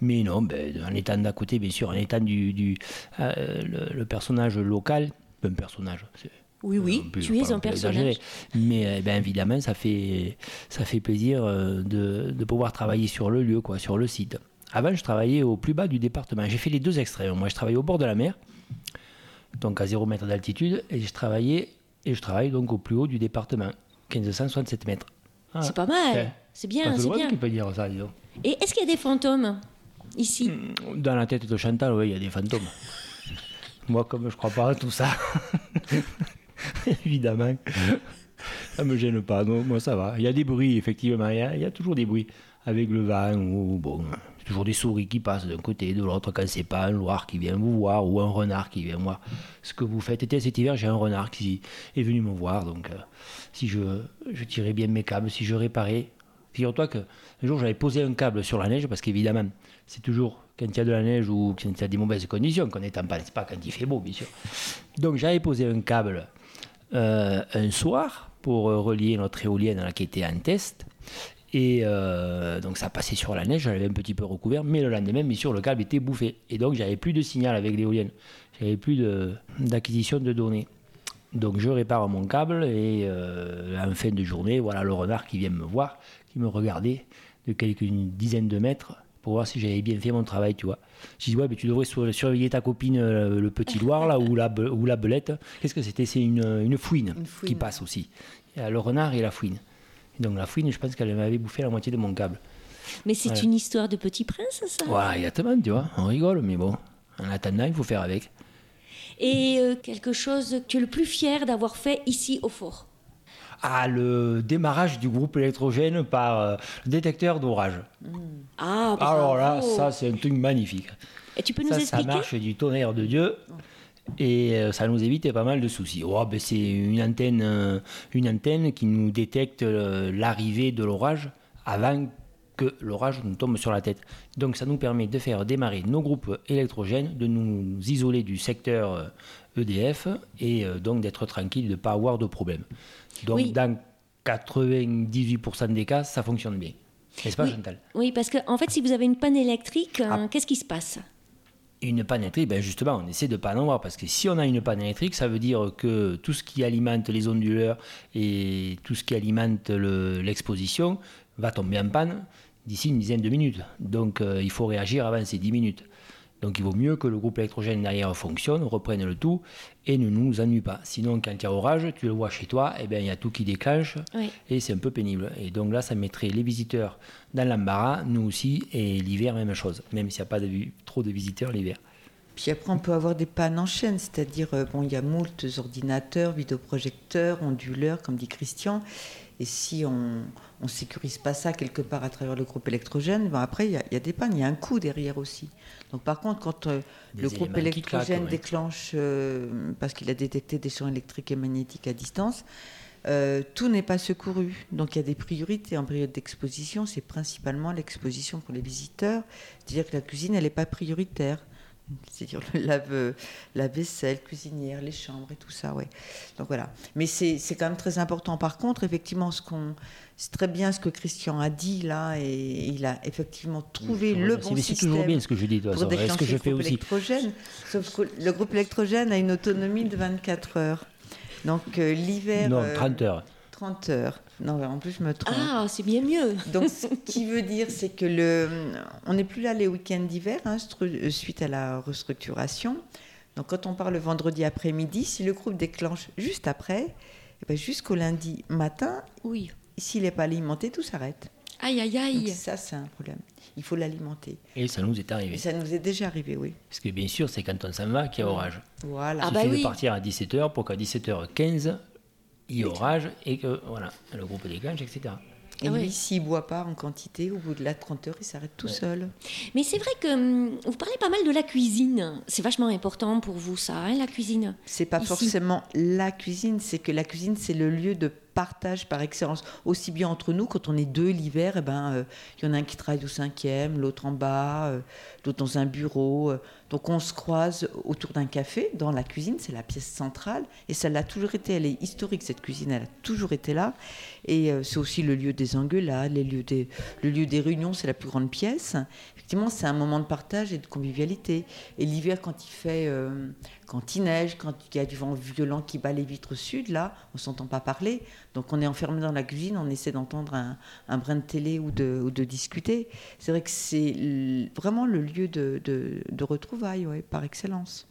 Mais non, ben, en étant d'à côté, bien sûr, en étant du, du le, le personnage local, un personnage, c'est Oui, oui, peut tu es un personnage. Mais euh, ben, évidemment, ça fait, ça fait plaisir euh, de, de pouvoir travailler sur le lieu, quoi, sur le site. Avant, je travaillais au plus bas du département. J'ai fait les deux extrêmes. Moi, je travaillais au bord de la mer, donc à 0 mètre d'altitude, et je travaillais et je travaille donc au plus haut du département, 1567 mètres. Ah. C'est pas mal. C'est bien, c'est bien. qui peut dire ça. Et est-ce qu'il y a des fantômes ici? Dans la tête de Chantal, oui, il y a des fantômes. [LAUGHS] Moi, comme je crois pas à tout ça, [LAUGHS] [LAUGHS] évidemment, ça me gêne pas. Non, moi, ça va. Il y a des bruits, effectivement. Il y a, toujours des bruits avec le vent ou bon, toujours des souris qui passent d'un côté et de l'autre quand c'est pas un loir qui vient vous voir ou un renard qui vient voir ce que vous faites. Et cet hiver, j'ai un renard qui est venu me voir. Donc, euh, si je, je tirais bien mes câbles, si je réparais. Figure-toi qu'un jour, j'avais posé un câble sur la neige parce qu'évidemment, c'est toujours quand il y a de la neige ou quand il y a des mauvaises conditions qu'on est en panne. C'est pas quand il fait beau, bien sûr. Donc, j'avais posé un câble euh, un soir pour euh, relier notre éolienne à la qui était en test. Et euh, donc ça passait sur la neige, j'avais un petit peu recouvert, mais le lendemain, bien sûr, le câble était bouffé. Et donc j'avais plus de signal avec l'éolienne, j'avais plus d'acquisition de, données. Donc je répare mon câble et en fin de journée, voilà le renard qui vient me voir, qui me regardait de quelques dizaines de mètres pour voir si j'avais bien fait mon travail, tu vois. Je dis, ouais, mais tu devrais surveiller ta copine, le petit loir, là, ou la, ou la belette. Qu'est-ce que c'était? C'est une, une, fouine qui passe aussi. Le renard et la fouine. donc la fouine, je pense qu'elle m'avait bouffé la moitié de mon câble. Mais c'est une histoire de petit prince, ça? Ouais, exactement, tu vois. On rigole, mais bon, en attendant, il faut faire avec. Et euh, quelque chose que tu es le plus fier d'avoir fait ici au fort? Ah, le démarrage du groupe électrogène par euh, le détecteur d'orage. Ah, Alors là, ça, c'est un truc magnifique. Et tu peux nous ça, expliquer Ça marche du tonnerre de Dieu. Et euh, ça nous évite pas mal de soucis. Oh, ben c'est une antenne, euh, une antenne qui nous détecte l'arrivée de l'orage avant que l'orage nous tombe sur la tête. Donc ça nous permet de faire démarrer nos groupes électrogènes, de nous isoler du secteur EDF et donc d'être tranquille, de ne pas avoir de problème. Donc dans 98% des cas, ça fonctionne bien. N'est-ce pas, oui. Chantal? Oui, parce qu'en en fait, si vous avez une panne électrique, ah. qu'est-ce qui se passe? Une panne électrique, ben justement, on essaie de ne pas en avoir parce que si on a une panne électrique, ça veut dire que tout ce qui alimente les onduleurs et tout ce qui alimente l'exposition va tomber en panne d'ici une dizaine de minutes. Donc euh, il faut réagir avant ces 10 minutes. Donc il vaut mieux que le groupe électrogène derrière fonctionne, reprenne le tout et ne nous ennuie pas. Sinon, quand il y a orage, tu le vois chez toi, et eh bien, il y a tout qui déclenche et c'est un peu pénible. Et donc là, ça mettrait les visiteurs dans l'embarras, nous aussi, et l'hiver, même chose, même s'il n'y a pas de, trop de visiteurs l'hiver. Puis après, on peut avoir des pannes en chaîne, c'est-à-dire, euh, bon, il y a moult ordinateurs, vidéoprojecteurs, onduleurs, comme dit Christian, et si on ne sécurise pas ça quelque part à travers le groupe électrogène, ben après, il y, y, a des pannes, il y a un coût derrière aussi. Donc par contre, quand euh, le groupe électrogène claquent, déclenche, euh, parce qu'il a détecté des champs électriques et magnétiques à distance, euh, tout n'est pas secouru. Donc il y a des priorités en période d'exposition. C'est principalement l'exposition pour les visiteurs. C'est-à-dire que la cuisine, elle n'est pas prioritaire. C'est-à-dire le lave, la vaisselle, cuisinière, les chambres et tout ça, ouais. Donc voilà. Mais c'est quand même très important. Par contre, effectivement, ce qu'on c'est très bien ce que Christian a dit là, et il a effectivement trouvé le bon mais système. C'est toujours bien ce que je dis, toi, pour ce que je fais aussi. Électrogène. Sauf que le groupe électrogène a une autonomie de 24 heures. Donc euh, l'hiver. Non, 30 heures. 30 heures. Non, en plus, je me trompe. Ah, c'est bien mieux. [LAUGHS] Donc, ce qui veut dire, c'est que le, on n'est plus là les week-ends d'hiver, hein, suite à la restructuration. Donc, quand on part le vendredi après-midi, si le groupe déclenche juste après, eh ben, jusqu'au lundi matin, oui. s'il n'est pas alimenté, tout s'arrête. Aïe, aïe, aïe. Donc, ça, c'est un problème. Il faut l'alimenter. Et ça nous est arrivé. Et ça nous est déjà arrivé, oui. Parce que bien sûr, c'est quand on s'en va qu'il y a orage. Voilà. Il Ah suffit bah oui. de partir à 17h pour qu'à 17h15, il y orage et que voilà, le groupe déclenche, etc. Et Ah lui, s'il ne boit pas en quantité, au bout de la 30 heures, il s'arrête tout seul. Mais c'est vrai que hum, vous parlez pas mal de la cuisine. C'est vachement important pour vous, ça, hein, la cuisine. C'est pas Ici. forcément la cuisine, c'est que la cuisine, c'est le lieu de partage par excellence. Aussi bien entre nous, quand on est deux l'hiver, eh ben, euh, il y en a un qui travaille au cinquième, l'autre en bas, euh, l'autre dans un bureau. euh. donc on se croise autour d'un café dans la cuisine, c'est la pièce centrale. Et ça l'a toujours été, elle est historique, cette cuisine, elle a toujours été là. Et euh, c'est aussi le lieu des engueulades, les lieux des, le lieu des réunions, c'est la plus grande pièce. Effectivement, c'est un moment de partage et de convivialité. Et l'hiver, quand il fait, quand il neige, quand il y a du vent violent qui bat les vitres sud, là, on s'entend pas parler. Donc on est enfermé dans la cuisine, on essaie d'entendre un, un brin de télé ou de, ou de discuter. C'est vrai que c'est vraiment le lieu de, de, de retrouvailles, ouais, par excellence.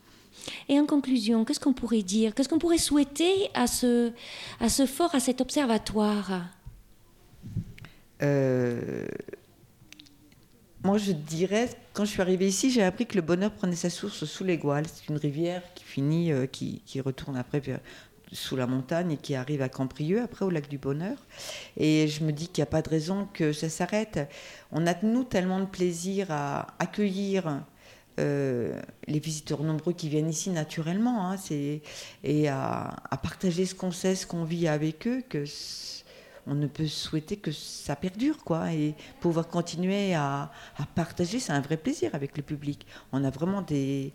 Et en conclusion, qu'est-ce qu'on pourrait dire? Qu'est-ce qu'on pourrait souhaiter à ce, à ce fort, à cet observatoire? Euh, moi, je dirais, quand je suis arrivée ici, j'ai appris que le bonheur prenait sa source sous les Gouales. C'est une rivière qui finit, euh, qui, qui retourne après vers- sous la montagne et qui arrive à Camprieux, après au lac du Bonheur. Et je me dis qu'il n'y a pas de raison que ça s'arrête. On a, nous, tellement de plaisir à accueillir euh, les visiteurs nombreux qui viennent ici naturellement, hein, et à, partager ce qu'on sait, ce qu'on vit avec eux, que on ne peut souhaiter que ça perdure, quoi, et pouvoir continuer à, partager, c'est un vrai plaisir avec le public. On a vraiment des,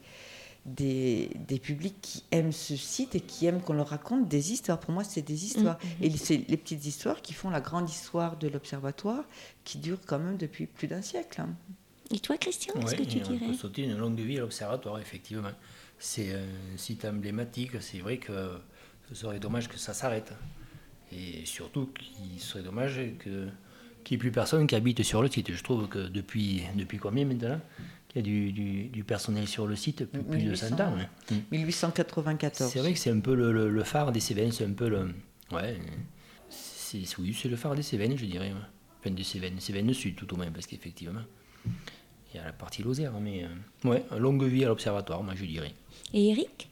des, publics qui aiment ce site et qui aiment qu'on leur raconte des histoires. Pour moi, c'est des histoires. Mm-hmm. Et c'est les petites histoires qui font la grande histoire de l'Observatoire, qui dure quand même depuis plus d'un siècle. Hein. Et toi, Christian, ce que tu on dirais On peut sauter une longue vie à l'Observatoire, effectivement. C'est un site emblématique. C'est vrai que ce serait dommage que ça s'arrête. Et surtout qu'il serait dommage que qu'il n'y ait plus personne qui habite sur le site. Je trouve que depuis, depuis combien maintenant qu'il y a du, du, personnel sur le site Plus, de 100 ans. 1894. C'est vrai que c'est un peu le, le, phare des Cévennes, c'est un peu le. Ouais. C'est, oui, c'est le phare des Cévennes, je dirais. Enfin, des Cévennes, Cévennes Sud tout au moins, parce qu'effectivement, il y a la partie Lozère, mais. Euh, ouais, longue vie à l'observatoire, moi je dirais. Et Eric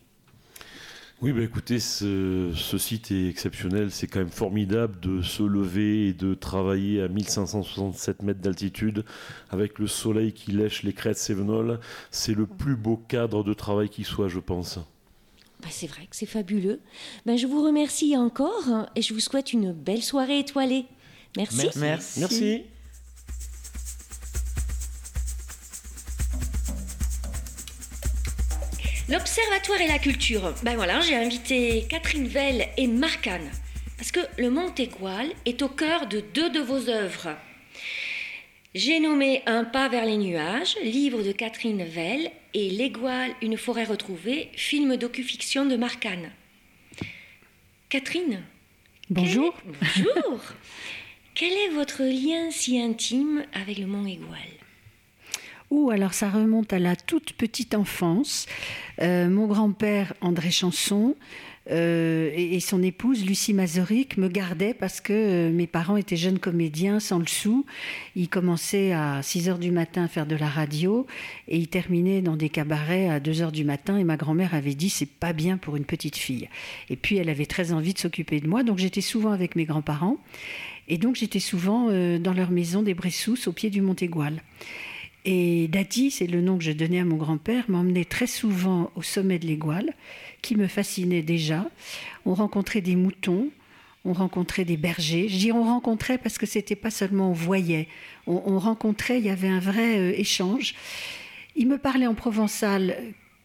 oui, bah écoutez, ce, site est exceptionnel. C'est quand même formidable de se lever et de travailler à 1567 mètres d'altitude avec le soleil qui lèche les crêtes sévenoles. C'est le plus beau cadre de travail qui soit, je pense. Bah, c'est vrai que c'est fabuleux. Ben, je vous remercie encore et je vous souhaite une belle soirée étoilée. Merci. Merci. Merci. L'Observatoire et la culture. Ben voilà, j'ai invité Catherine Vell et Marcane. Parce que le Mont est au cœur de deux de vos œuvres. J'ai nommé Un pas vers les nuages, livre de Catherine Vell, et L'Égoile, une forêt retrouvée, film docu-fiction de Marcane. Catherine Bonjour. bonjour. [LAUGHS] quel est votre lien si intime avec le Mont Égual alors ça remonte à la toute petite enfance. Euh, mon grand-père, André Chanson, euh, et, son épouse, Lucie Mazoric, me gardaient parce que euh, mes parents étaient jeunes comédiens sans le sou. Ils commençaient à 6 heures du matin à faire de la radio et ils terminaient dans des cabarets à 2 heures du matin. Et ma grand-mère avait dit c'est pas bien pour une petite fille. Et puis elle avait très envie de s'occuper de moi, donc j'étais souvent avec mes grands-parents. Et donc j'étais souvent dans leur maison des Bressous au pied du Mont Égual. Et Dadi, c'est le nom que je donnais à mon grand-père, m'emmenait très souvent au sommet de l'Égual, qui me fascinait déjà. On rencontrait des moutons, on rencontrait des bergers. Je dis on rencontrait parce que c'était pas seulement on voyait, on, rencontrait, il y avait un vrai euh, échange. Il me parlait en provençal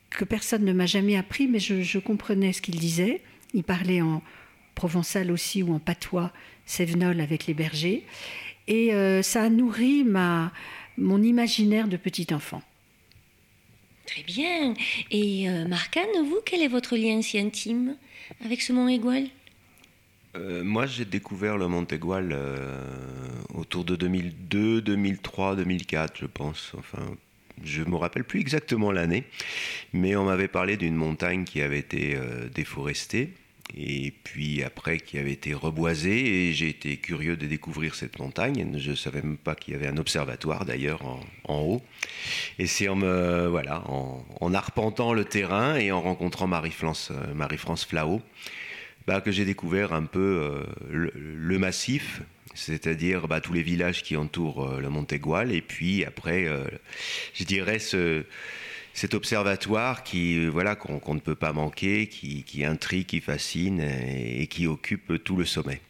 que personne ne m'a jamais appris, mais je, comprenais ce qu'il disait. Il parlait en provençal aussi ou en patois sévenol avec les bergers. Et euh, ça a nourri ma, mon imaginaire de petit enfant. Très bien. Et euh, Marcane, vous, quel est votre lien si intime avec ce Mont Égual euh, Moi, j'ai découvert le Mont Égual euh, autour de 2002, 2003, 2004, je pense. Enfin, je me rappelle plus exactement l'année, mais on m'avait parlé d'une montagne qui avait été déforestée et puis après qui avait été reboisé et j'ai été curieux de découvrir cette montagne. Je ne savais même pas qu'il y avait un observatoire d'ailleurs en, haut. Et c'est en voilà en, arpentant le terrain et en rencontrant Marie-France euh, Marie-France Flao bah, que j'ai découvert un peu euh, le, massif, c'est-à-dire bah, tous les villages qui entourent euh, le Mont et puis après je dirais ce cet observatoire qui euh, voilà qu'on ne peut pas manquer, qui, intrigue, qui fascine et, qui occupe tout le sommet.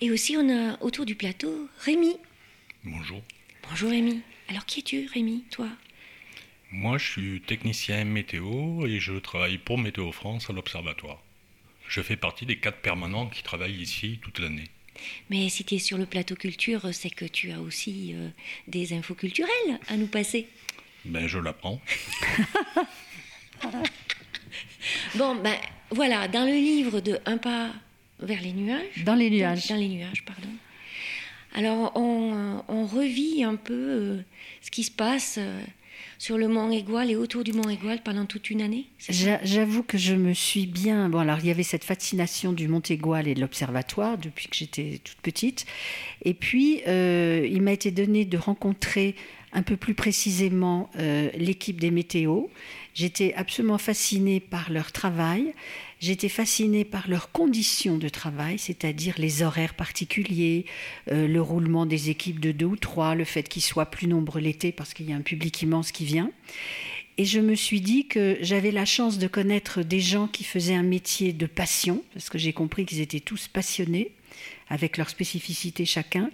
Et aussi on a autour du plateau Rémi. Bonjour. Bonjour Rémi. Alors qui es-tu Rémi, toi? Moi je suis technicien météo et je travaille pour Météo France à l'observatoire. Je fais partie des quatre permanents qui travaillent ici toute l'année. Mais si tu es sur le plateau culture, c'est que tu as aussi euh, des infos culturelles à nous passer. Ben, je l'apprends. [LAUGHS] bon, ben voilà, dans le livre de Un pas vers les nuages. Dans les nuages. Dans, les nuages, pardon. Alors, on, on revit un peu euh, ce qui se passe. Euh, sur le Mont Égual et autour du Mont Égual pendant toute une année J'avoue que je me suis bien. Bon, alors il y avait cette fascination du Mont Égual et de l'observatoire depuis que j'étais toute petite. Et puis, euh, il m'a été donné de rencontrer un peu plus précisément l'équipe des météos. J'étais absolument fascinée par leur travail. J'étais fascinée par leurs conditions de travail, c'est-à-dire les horaires particuliers, le roulement des équipes de deux ou trois, le fait qu'ils soient plus nombreux l'été parce qu'il y a un public immense qui vient. Et je me suis dit que j'avais la chance de connaître des gens qui faisaient un métier de passion, parce que j'ai compris qu'ils étaient tous passionnés, avec leur spécificité chacun.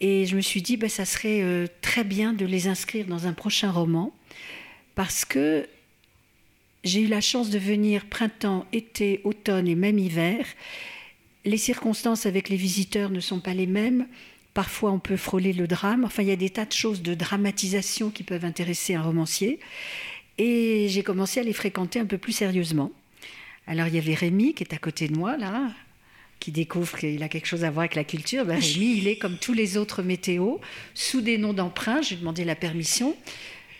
Et je me suis dit, ben, ça serait euh, très bien de les inscrire dans un prochain roman, parce que j'ai eu la chance de venir printemps, été, automne et même hiver. Les circonstances avec les visiteurs ne sont pas les mêmes. Parfois, on peut frôler le drame. Enfin, il y a des tas de choses de dramatisation qui peuvent intéresser un romancier. Et j'ai commencé à les fréquenter un peu plus sérieusement. Alors il y avait Rémi qui est à côté de moi, là, qui découvre qu'il a quelque chose à voir avec la culture. Ben, Rémi, il est comme tous les autres météos, sous des noms d'emprunt, j'ai demandé la permission,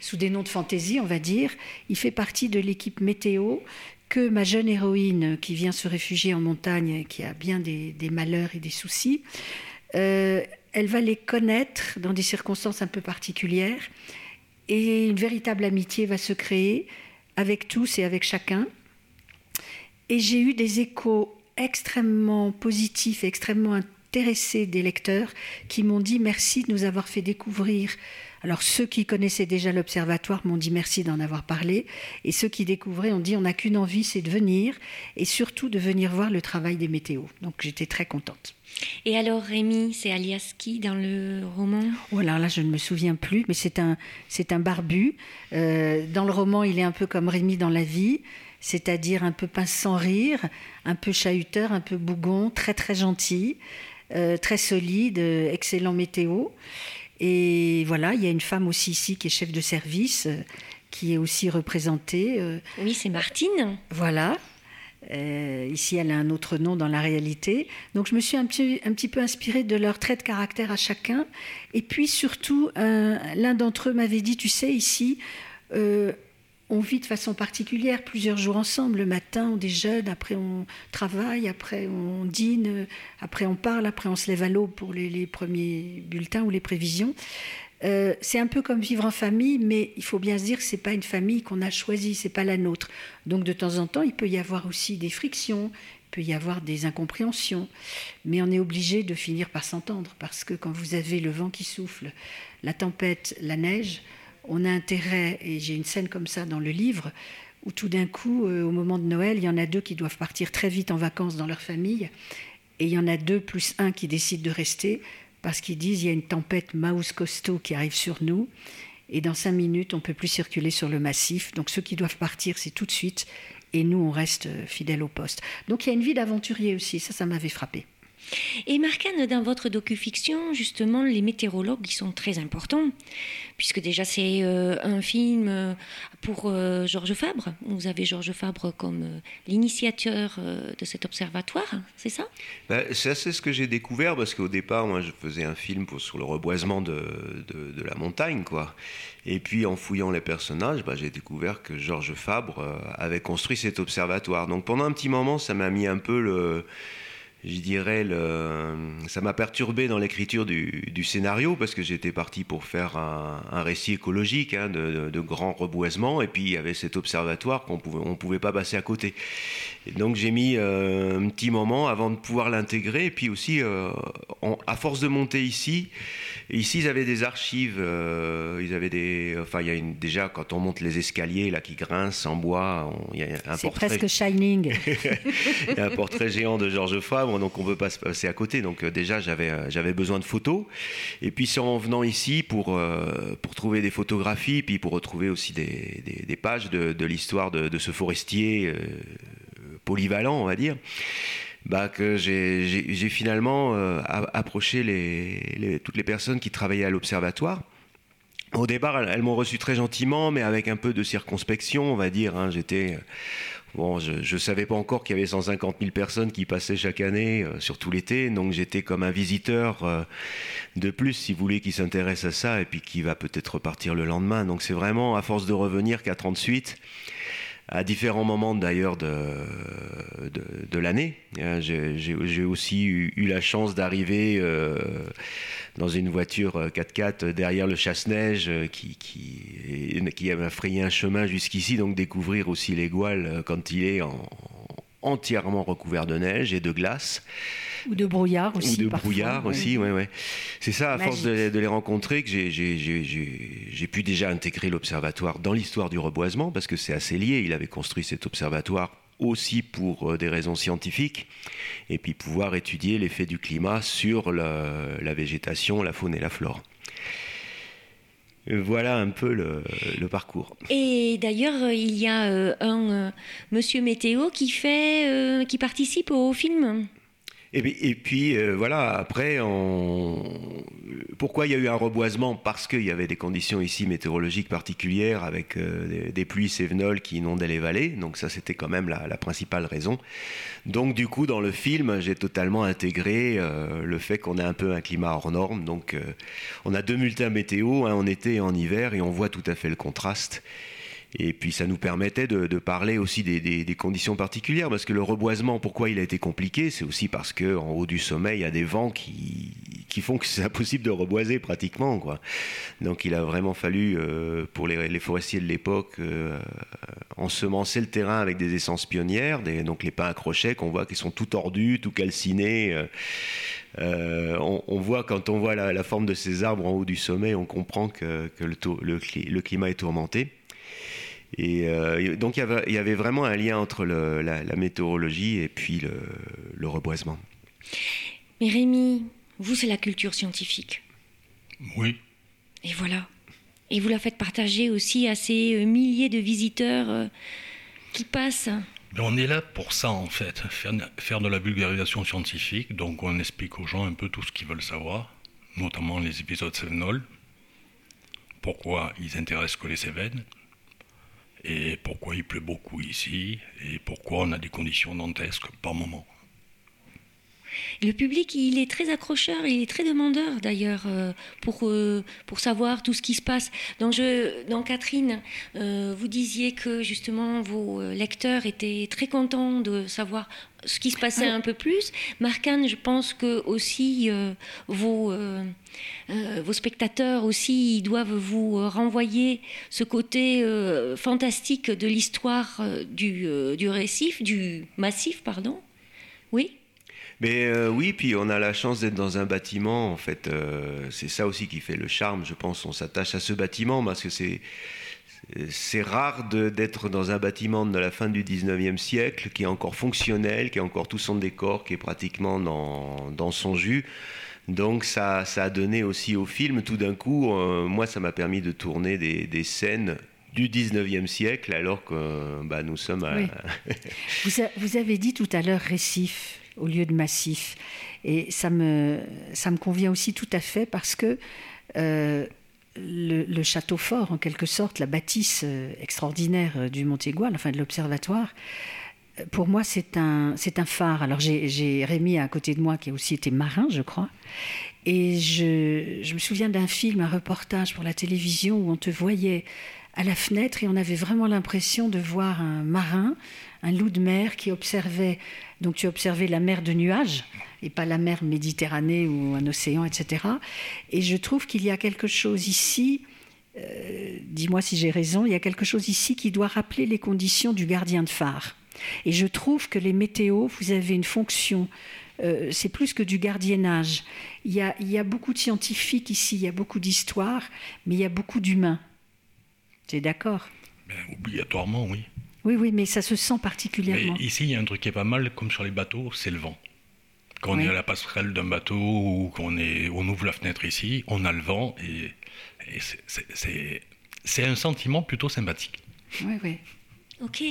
sous des noms de fantaisie, on va dire. Il fait partie de l'équipe météo que ma jeune héroïne qui vient se réfugier en montagne, qui a bien des, malheurs et des soucis, euh, elle va les connaître dans des circonstances un peu particulières et une véritable amitié va se créer avec tous et avec chacun. Et j'ai eu des échos extrêmement positifs et extrêmement intéressés des lecteurs qui m'ont dit merci de nous avoir fait découvrir. Alors ceux qui connaissaient déjà l'observatoire m'ont dit merci d'en avoir parlé, et ceux qui découvraient ont dit on n'a qu'une envie, c'est de venir, et surtout de venir voir le travail des météos. Donc j'étais très contente. Et alors Rémi, c'est alias qui dans le roman? Oh là là, je ne me souviens plus, mais c'est un, c'est un barbu. Euh, dans le roman, il est un peu comme Rémi dans la vie, c'est-à-dire un peu pince sans rire, un peu chahuteur, un peu bougon, très très gentil, euh, très solide, excellent météo. Et voilà, il y a une femme aussi ici qui est chef de service, euh, qui est aussi représentée. Oui, c'est Martine. Voilà, euh, ici, elle a un autre nom dans la réalité. Donc, je me suis un petit, un petit peu inspirée de leurs traits de caractère à chacun. Et puis, surtout, l'un d'entre eux m'avait dit, tu sais, ici, euh, on vit de façon particulière plusieurs jours ensemble. Le matin, on déjeune, après on travaille, après on dîne, après on parle, après on se lève à l'aube pour les, premiers bulletins ou les prévisions. Euh, c'est un peu comme vivre en famille, mais il faut bien se dire que c'est pas une famille qu'on a choisie, c'est pas la nôtre. Donc de temps en temps, il peut y avoir aussi des frictions, il peut y avoir des incompréhensions, mais on est obligé de finir par s'entendre parce que quand vous avez le vent qui souffle, la tempête, la neige, on a intérêt, et j'ai une scène comme ça dans le livre, où tout d'un coup, euh, au moment de Noël, il y en a deux qui doivent partir très vite en vacances dans leur famille, et il y en a deux plus un qui décident de rester parce qu'ils disent il y a une tempête mouse costaud qui arrive sur nous et dans cinq minutes on peut plus circuler sur le massif. Donc ceux qui doivent partir c'est tout de suite et nous on reste euh, fidèles au poste. Donc il y a une vie d'aventurier aussi, ça ça m'avait frappé. Et Marcane, dans votre docu-fiction, justement, les météorologues, ils sont très importants, puisque déjà c'est euh, un film euh, pour euh, Georges Fabre. Vous avez Georges Fabre comme l'initiateur de cet observatoire, c'est ça? Ben, C'est ce que j'ai découvert, parce qu'au départ, moi, je faisais un film sur le reboisement de, de, la montagne, quoi. Et puis, en fouillant les personnages, ben, j'ai découvert que Georges Fabre avait construit cet observatoire. Donc, pendant un petit moment, ça m'a mis un peu le je dirais, ça m'a perturbé dans l'écriture du, scénario parce que j'étais parti pour faire un, récit écologique hein, de, de, grands reboisements et puis il y avait cet observatoire qu'on pouvait, pouvait pas passer à côté. Et donc j'ai mis euh, un petit moment avant de pouvoir l'intégrer et puis aussi, euh, à force de monter ici, ici ils avaient des archives, euh, ils avaient des, enfin il y a une, déjà quand on monte les escaliers là qui grincent en bois, il y a un portrait. C'est presque Shining. [LAUGHS] il y a un portrait géant de Georges Fabre donc on ne peut pas se passer à côté. Donc euh, déjà, j'avais, euh, j'avais besoin de photos. Et puis c'est en venant ici pour, euh, pour trouver des photographies, puis pour retrouver aussi des, des, pages de, de l'histoire de, de, ce forestier polyvalent, on va dire. Bah, que j'ai, finalement approché les, toutes les personnes qui travaillaient à l'observatoire. Au départ, elles, m'ont reçu très gentiment, mais avec un peu de circonspection, on va dire. Hein. J'étais Bon, je ne savais pas encore qu'il y avait 150 000 personnes qui passaient chaque année, euh, surtout l'été, donc j'étais comme un visiteur euh, de plus, si vous voulez, qui s'intéresse à ça et puis qui va peut-être repartir le lendemain. Donc c'est vraiment à force de revenir qu'à 38, à différents moments d'ailleurs de, de, l'année. Hein, j'ai aussi eu, la chance d'arriver dans une voiture 4x4 derrière le chasse-neige qui, qui, qui m'a frayé un chemin jusqu'ici, donc découvrir aussi les quand il est entièrement recouvert de neige et de glace. Ou de brouillard aussi. Ou de brouillard aussi, ouais. C'est ça, à force de, les rencontrer, que j'ai pu déjà intégrer l'observatoire dans l'histoire du reboisement, parce que c'est assez lié. Il avait construit cet observatoire aussi pour euh, des raisons scientifiques, et puis pouvoir étudier l'effet du climat sur la, végétation, la faune et la flore. Voilà un peu le, parcours. Et d'ailleurs, il y a euh, un euh, monsieur météo qui fait, qui participe au film. Et, puis euh, voilà, après, pourquoi il y a eu un reboisement? Parce qu'il y avait des conditions ici météorologiques particulières avec euh, des, pluies sévenoles qui inondaient les vallées. Donc ça, c'était quand même la, principale raison. Donc du coup, dans le film, j'ai totalement intégré euh, le fait qu'on a un peu un climat hors norme. Donc on a deux multins météo, hein, en été et en hiver, et on voit tout à fait le contraste. Et puis ça nous permettait de, parler aussi des, conditions particulières, parce que le reboisement, pourquoi il a été compliqué C'est aussi parce qu'en haut du sommet, il y a des vents qui, qui font que c'est [LAUGHS] impossible de reboiser pratiquement. Quoi. Donc il a vraiment fallu, euh, pour les, forestiers de l'époque, euh, ensemencer le terrain avec des essences pionnières, des, donc les pins à crochets qu'on voit qui sont tout tordus, tout calcinés. Euh, on, voit quand on voit la, forme de ces arbres en haut du sommet, on comprend que, le climat est tourmenté. Et euh, donc il y, avait, vraiment un lien entre la, météorologie et puis le, reboisement. Mais Rémi, vous, c'est la culture scientifique. Oui. Et voilà. Et vous la faites partager aussi à ces euh, milliers de visiteurs euh, qui passent. Mais on est là pour ça, en fait, faire, faire de la vulgarisation scientifique. Donc on explique aux gens un peu tout ce qu'ils veulent savoir, notamment les épisodes Sévenol, pourquoi ils intéressent que les Cévennes, et pourquoi il pleut beaucoup ici, et pourquoi on a des conditions dantesques? Par moment. Le public, il est très accrocheur, il est très demandeur d'ailleurs euh, pour, euh, pour savoir tout ce qui se passe. Donc, je, donc Catherine, euh, vous disiez que justement vos lecteurs étaient très contents de savoir ce qui se passait un peu plus. Marcane, je pense que aussi vos, vos spectateurs aussi ils doivent vous renvoyer ce côté fantastique de l'histoire du, du récif, du massif, pardon. Oui mais euh, oui, puis on a la chance d'être dans un bâtiment. En fait, euh, c'est ça aussi qui fait le charme, je pense. On s'attache à ce bâtiment parce que c'est c'est rare d'être dans un bâtiment de la fin du 19e siècle qui est encore fonctionnel, qui a encore tout son décor, qui est pratiquement dans, dans son jus. Donc ça, ça, a donné aussi au film, tout d'un coup, euh, moi ça m'a permis de tourner des, des, scènes du 19e siècle alors que bah, nous sommes à... [LAUGHS] vous, vous, avez dit tout à l'heure récif au lieu de massif. Et ça me, ça me convient aussi tout à fait parce que euh, le, château fort, en quelque sorte, la bâtisse euh, extraordinaire euh, du Montégoal, enfin de l'observatoire, pour moi, c'est un, c'est un phare. Alors, j'ai Rémi à côté de moi qui a aussi été marin, je crois. Et je, me souviens d'un film, un reportage pour la télévision où on te voyait à la fenêtre et on avait vraiment l'impression de voir un marin, un loup de mer qui observait donc tu observais la mer de nuages et pas la mer Méditerranée ou un océan, etc. Et je trouve qu'il y a quelque chose ici, euh, dis-moi si j'ai raison, il y a quelque chose ici qui doit rappeler les conditions du gardien de phare. Et je trouve que les météos, vous avez une fonction, euh, c'est plus que du gardiennage. Il y, a, il y a beaucoup de scientifiques ici, il y a beaucoup d'histoires, mais il y a beaucoup d'humains. Tu es d'accord? Ben, Obligatoirement, oui. Oui, oui, mais ça se sent particulièrement. ici, il y a un truc qui est pas mal, comme sur les bateaux, c'est le vent. Quand on est à la passerelle d'un bateau ou qu'on on ouvre la fenêtre ici, on a le vent et, c'est un sentiment plutôt sympathique. Oui, oui. Ok,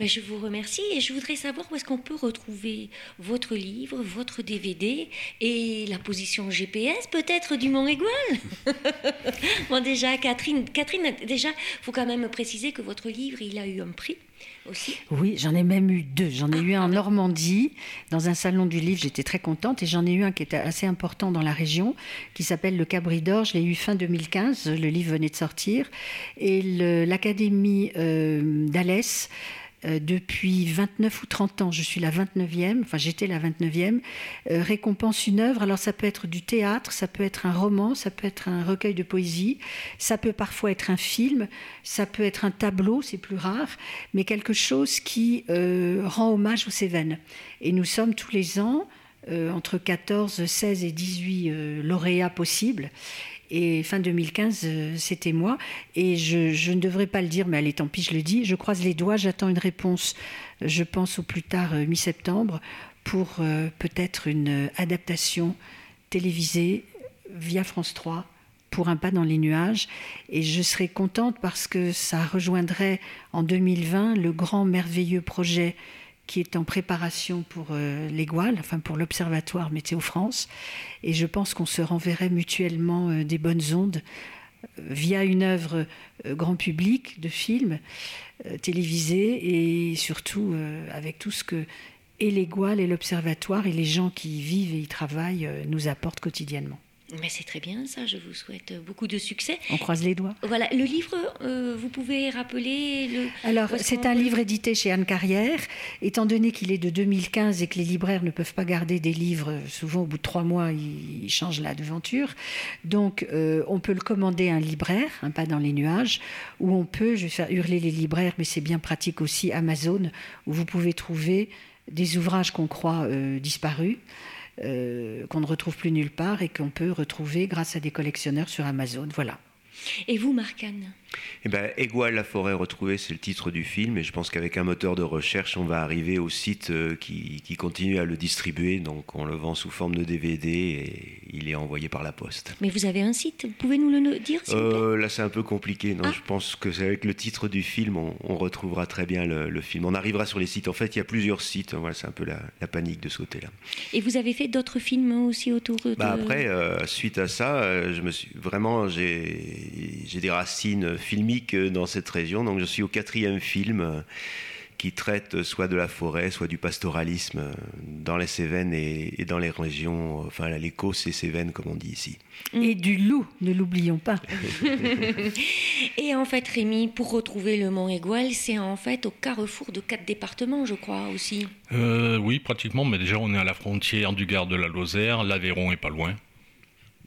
ben, je vous remercie et je voudrais savoir où est-ce qu'on peut retrouver votre livre, votre DVD et la position GPS peut-être du Mont Égual. [LAUGHS] bon déjà, Catherine, Catherine, déjà, faut quand même préciser que votre livre, il a eu un prix. Oui, j'en ai même eu deux. J'en ai eu un en Normandie, dans un salon du livre, j'étais très contente, et j'en ai eu un qui était assez important dans la région, qui s'appelle Le Cabri d'Or. Je l'ai eu fin 2015, le livre venait de sortir. Et l'Académie euh, d'Alès euh, depuis 29 ou 30 ans, je suis la 29e, enfin j'étais la 29e, euh, récompense une œuvre. Alors ça peut être du théâtre, ça peut être un roman, ça peut être un recueil de poésie, ça peut parfois être un film, ça peut être un tableau, c'est plus rare, mais quelque chose qui euh, rend hommage aux Cévennes. Et nous sommes tous les ans entre 14, 16 et 18 lauréats possibles. Et fin 2015, euh, c'était moi. Et je, ne devrais pas le dire, mais allez, tant pis, je le dis. Je croise les doigts, j'attends une réponse, je pense au plus tard euh, mi-septembre, pour euh, peut-être une adaptation télévisée via France 3 pour un pas dans les nuages. Et je serais contente parce que ça rejoindrait en 2020 le grand merveilleux projet qui est en préparation pour euh, enfin pour l'Observatoire Météo France. Et je pense qu'on se renverrait mutuellement euh, des bonnes ondes euh, via une œuvre grand public de film télévisé et surtout avec tout ce que et et l'Observatoire et les gens qui vivent et y travaillent nous apportent quotidiennement. Mais c'est très bien ça, je vous souhaite beaucoup de succès. On croise les doigts. Voilà, le livre, euh, vous pouvez rappeler le... Alors, c'est un livre édité chez Anne Carrière. Étant donné qu'il est de 2015 et que les libraires ne peuvent pas garder des livres, souvent au bout de trois mois, ils changent la devanture. Donc, euh, on peut le commander à un libraire, un pas dans les nuages, ou on peut, je vais faire hurler les libraires, mais c'est bien pratique aussi, Amazon, où vous pouvez trouver des ouvrages qu'on croit euh, disparus. Euh, qu'on ne retrouve plus nulle part et qu'on peut retrouver grâce à des collectionneurs sur Amazon. Voilà. Et vous, Marcane? Eh ben, Égual, la forêt retrouvée, c'est le titre du film, et je pense qu'avec un moteur de recherche, on va arriver au site euh, qui, continue à le distribuer. Donc, on le vend sous forme de DVD et il est envoyé par la poste. Mais vous avez un site? Vous pouvez nous le dire euh, Là, c'est un peu compliqué. Non, ah. je pense que c'est avec le titre du film, on, retrouvera très bien le, film. On arrivera sur les sites. En fait, il y a plusieurs sites. Voilà, c'est un peu la, panique de ce côté-là. Et vous avez fait d'autres films aussi autour de. Bah après, euh, suite à ça, je me suis vraiment j'ai des racines filmique euh, dans cette région. Donc je suis au quatrième film euh, qui traite soit de la forêt, soit du pastoralisme euh, dans les Cévennes et, dans les régions, enfin les Causses et Cévennes comme on dit ici. Et du loup, ne l'oublions pas. [LAUGHS] [LAUGHS] et en fait, Rémi, pour retrouver le Mont Égual, c'est en fait au carrefour de quatre départements, je crois aussi. oui, pratiquement, mais déjà on est à la frontière du Gard de la Lozère, l'Aveyron est pas loin,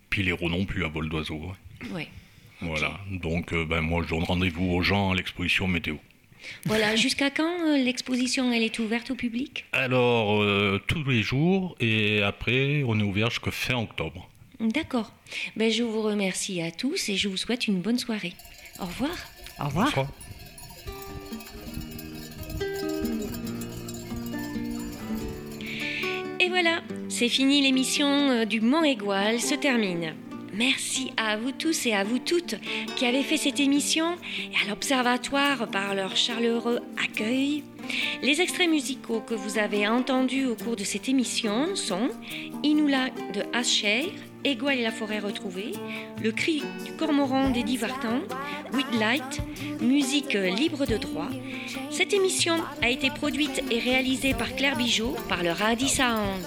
puis l'Hérault non plus à vol d'oiseau. Oui. Voilà, donc euh, ben, moi je donne rendez-vous aux gens à l'exposition météo. Voilà, jusqu'à quand euh, l'exposition elle est ouverte au public? Alors, euh, tous les jours et après on est ouvert jusqu'à fin octobre. D'accord. Ben, je vous remercie à tous et je vous souhaite une bonne soirée. Au revoir. Au revoir. Et voilà, c'est fini l'émission du Mont Égual se termine. Merci à vous tous et à vous toutes qui avez fait cette émission et à l'Observatoire par leur chaleureux accueil. Les extraits musicaux que vous avez entendus au cours de cette émission sont Inula de Asher, Égoile et la forêt retrouvée, Le cri du cormoran des Divartans, With musique libre de droit. Cette émission a été produite et réalisée par Claire Bijot par le Radis Sound.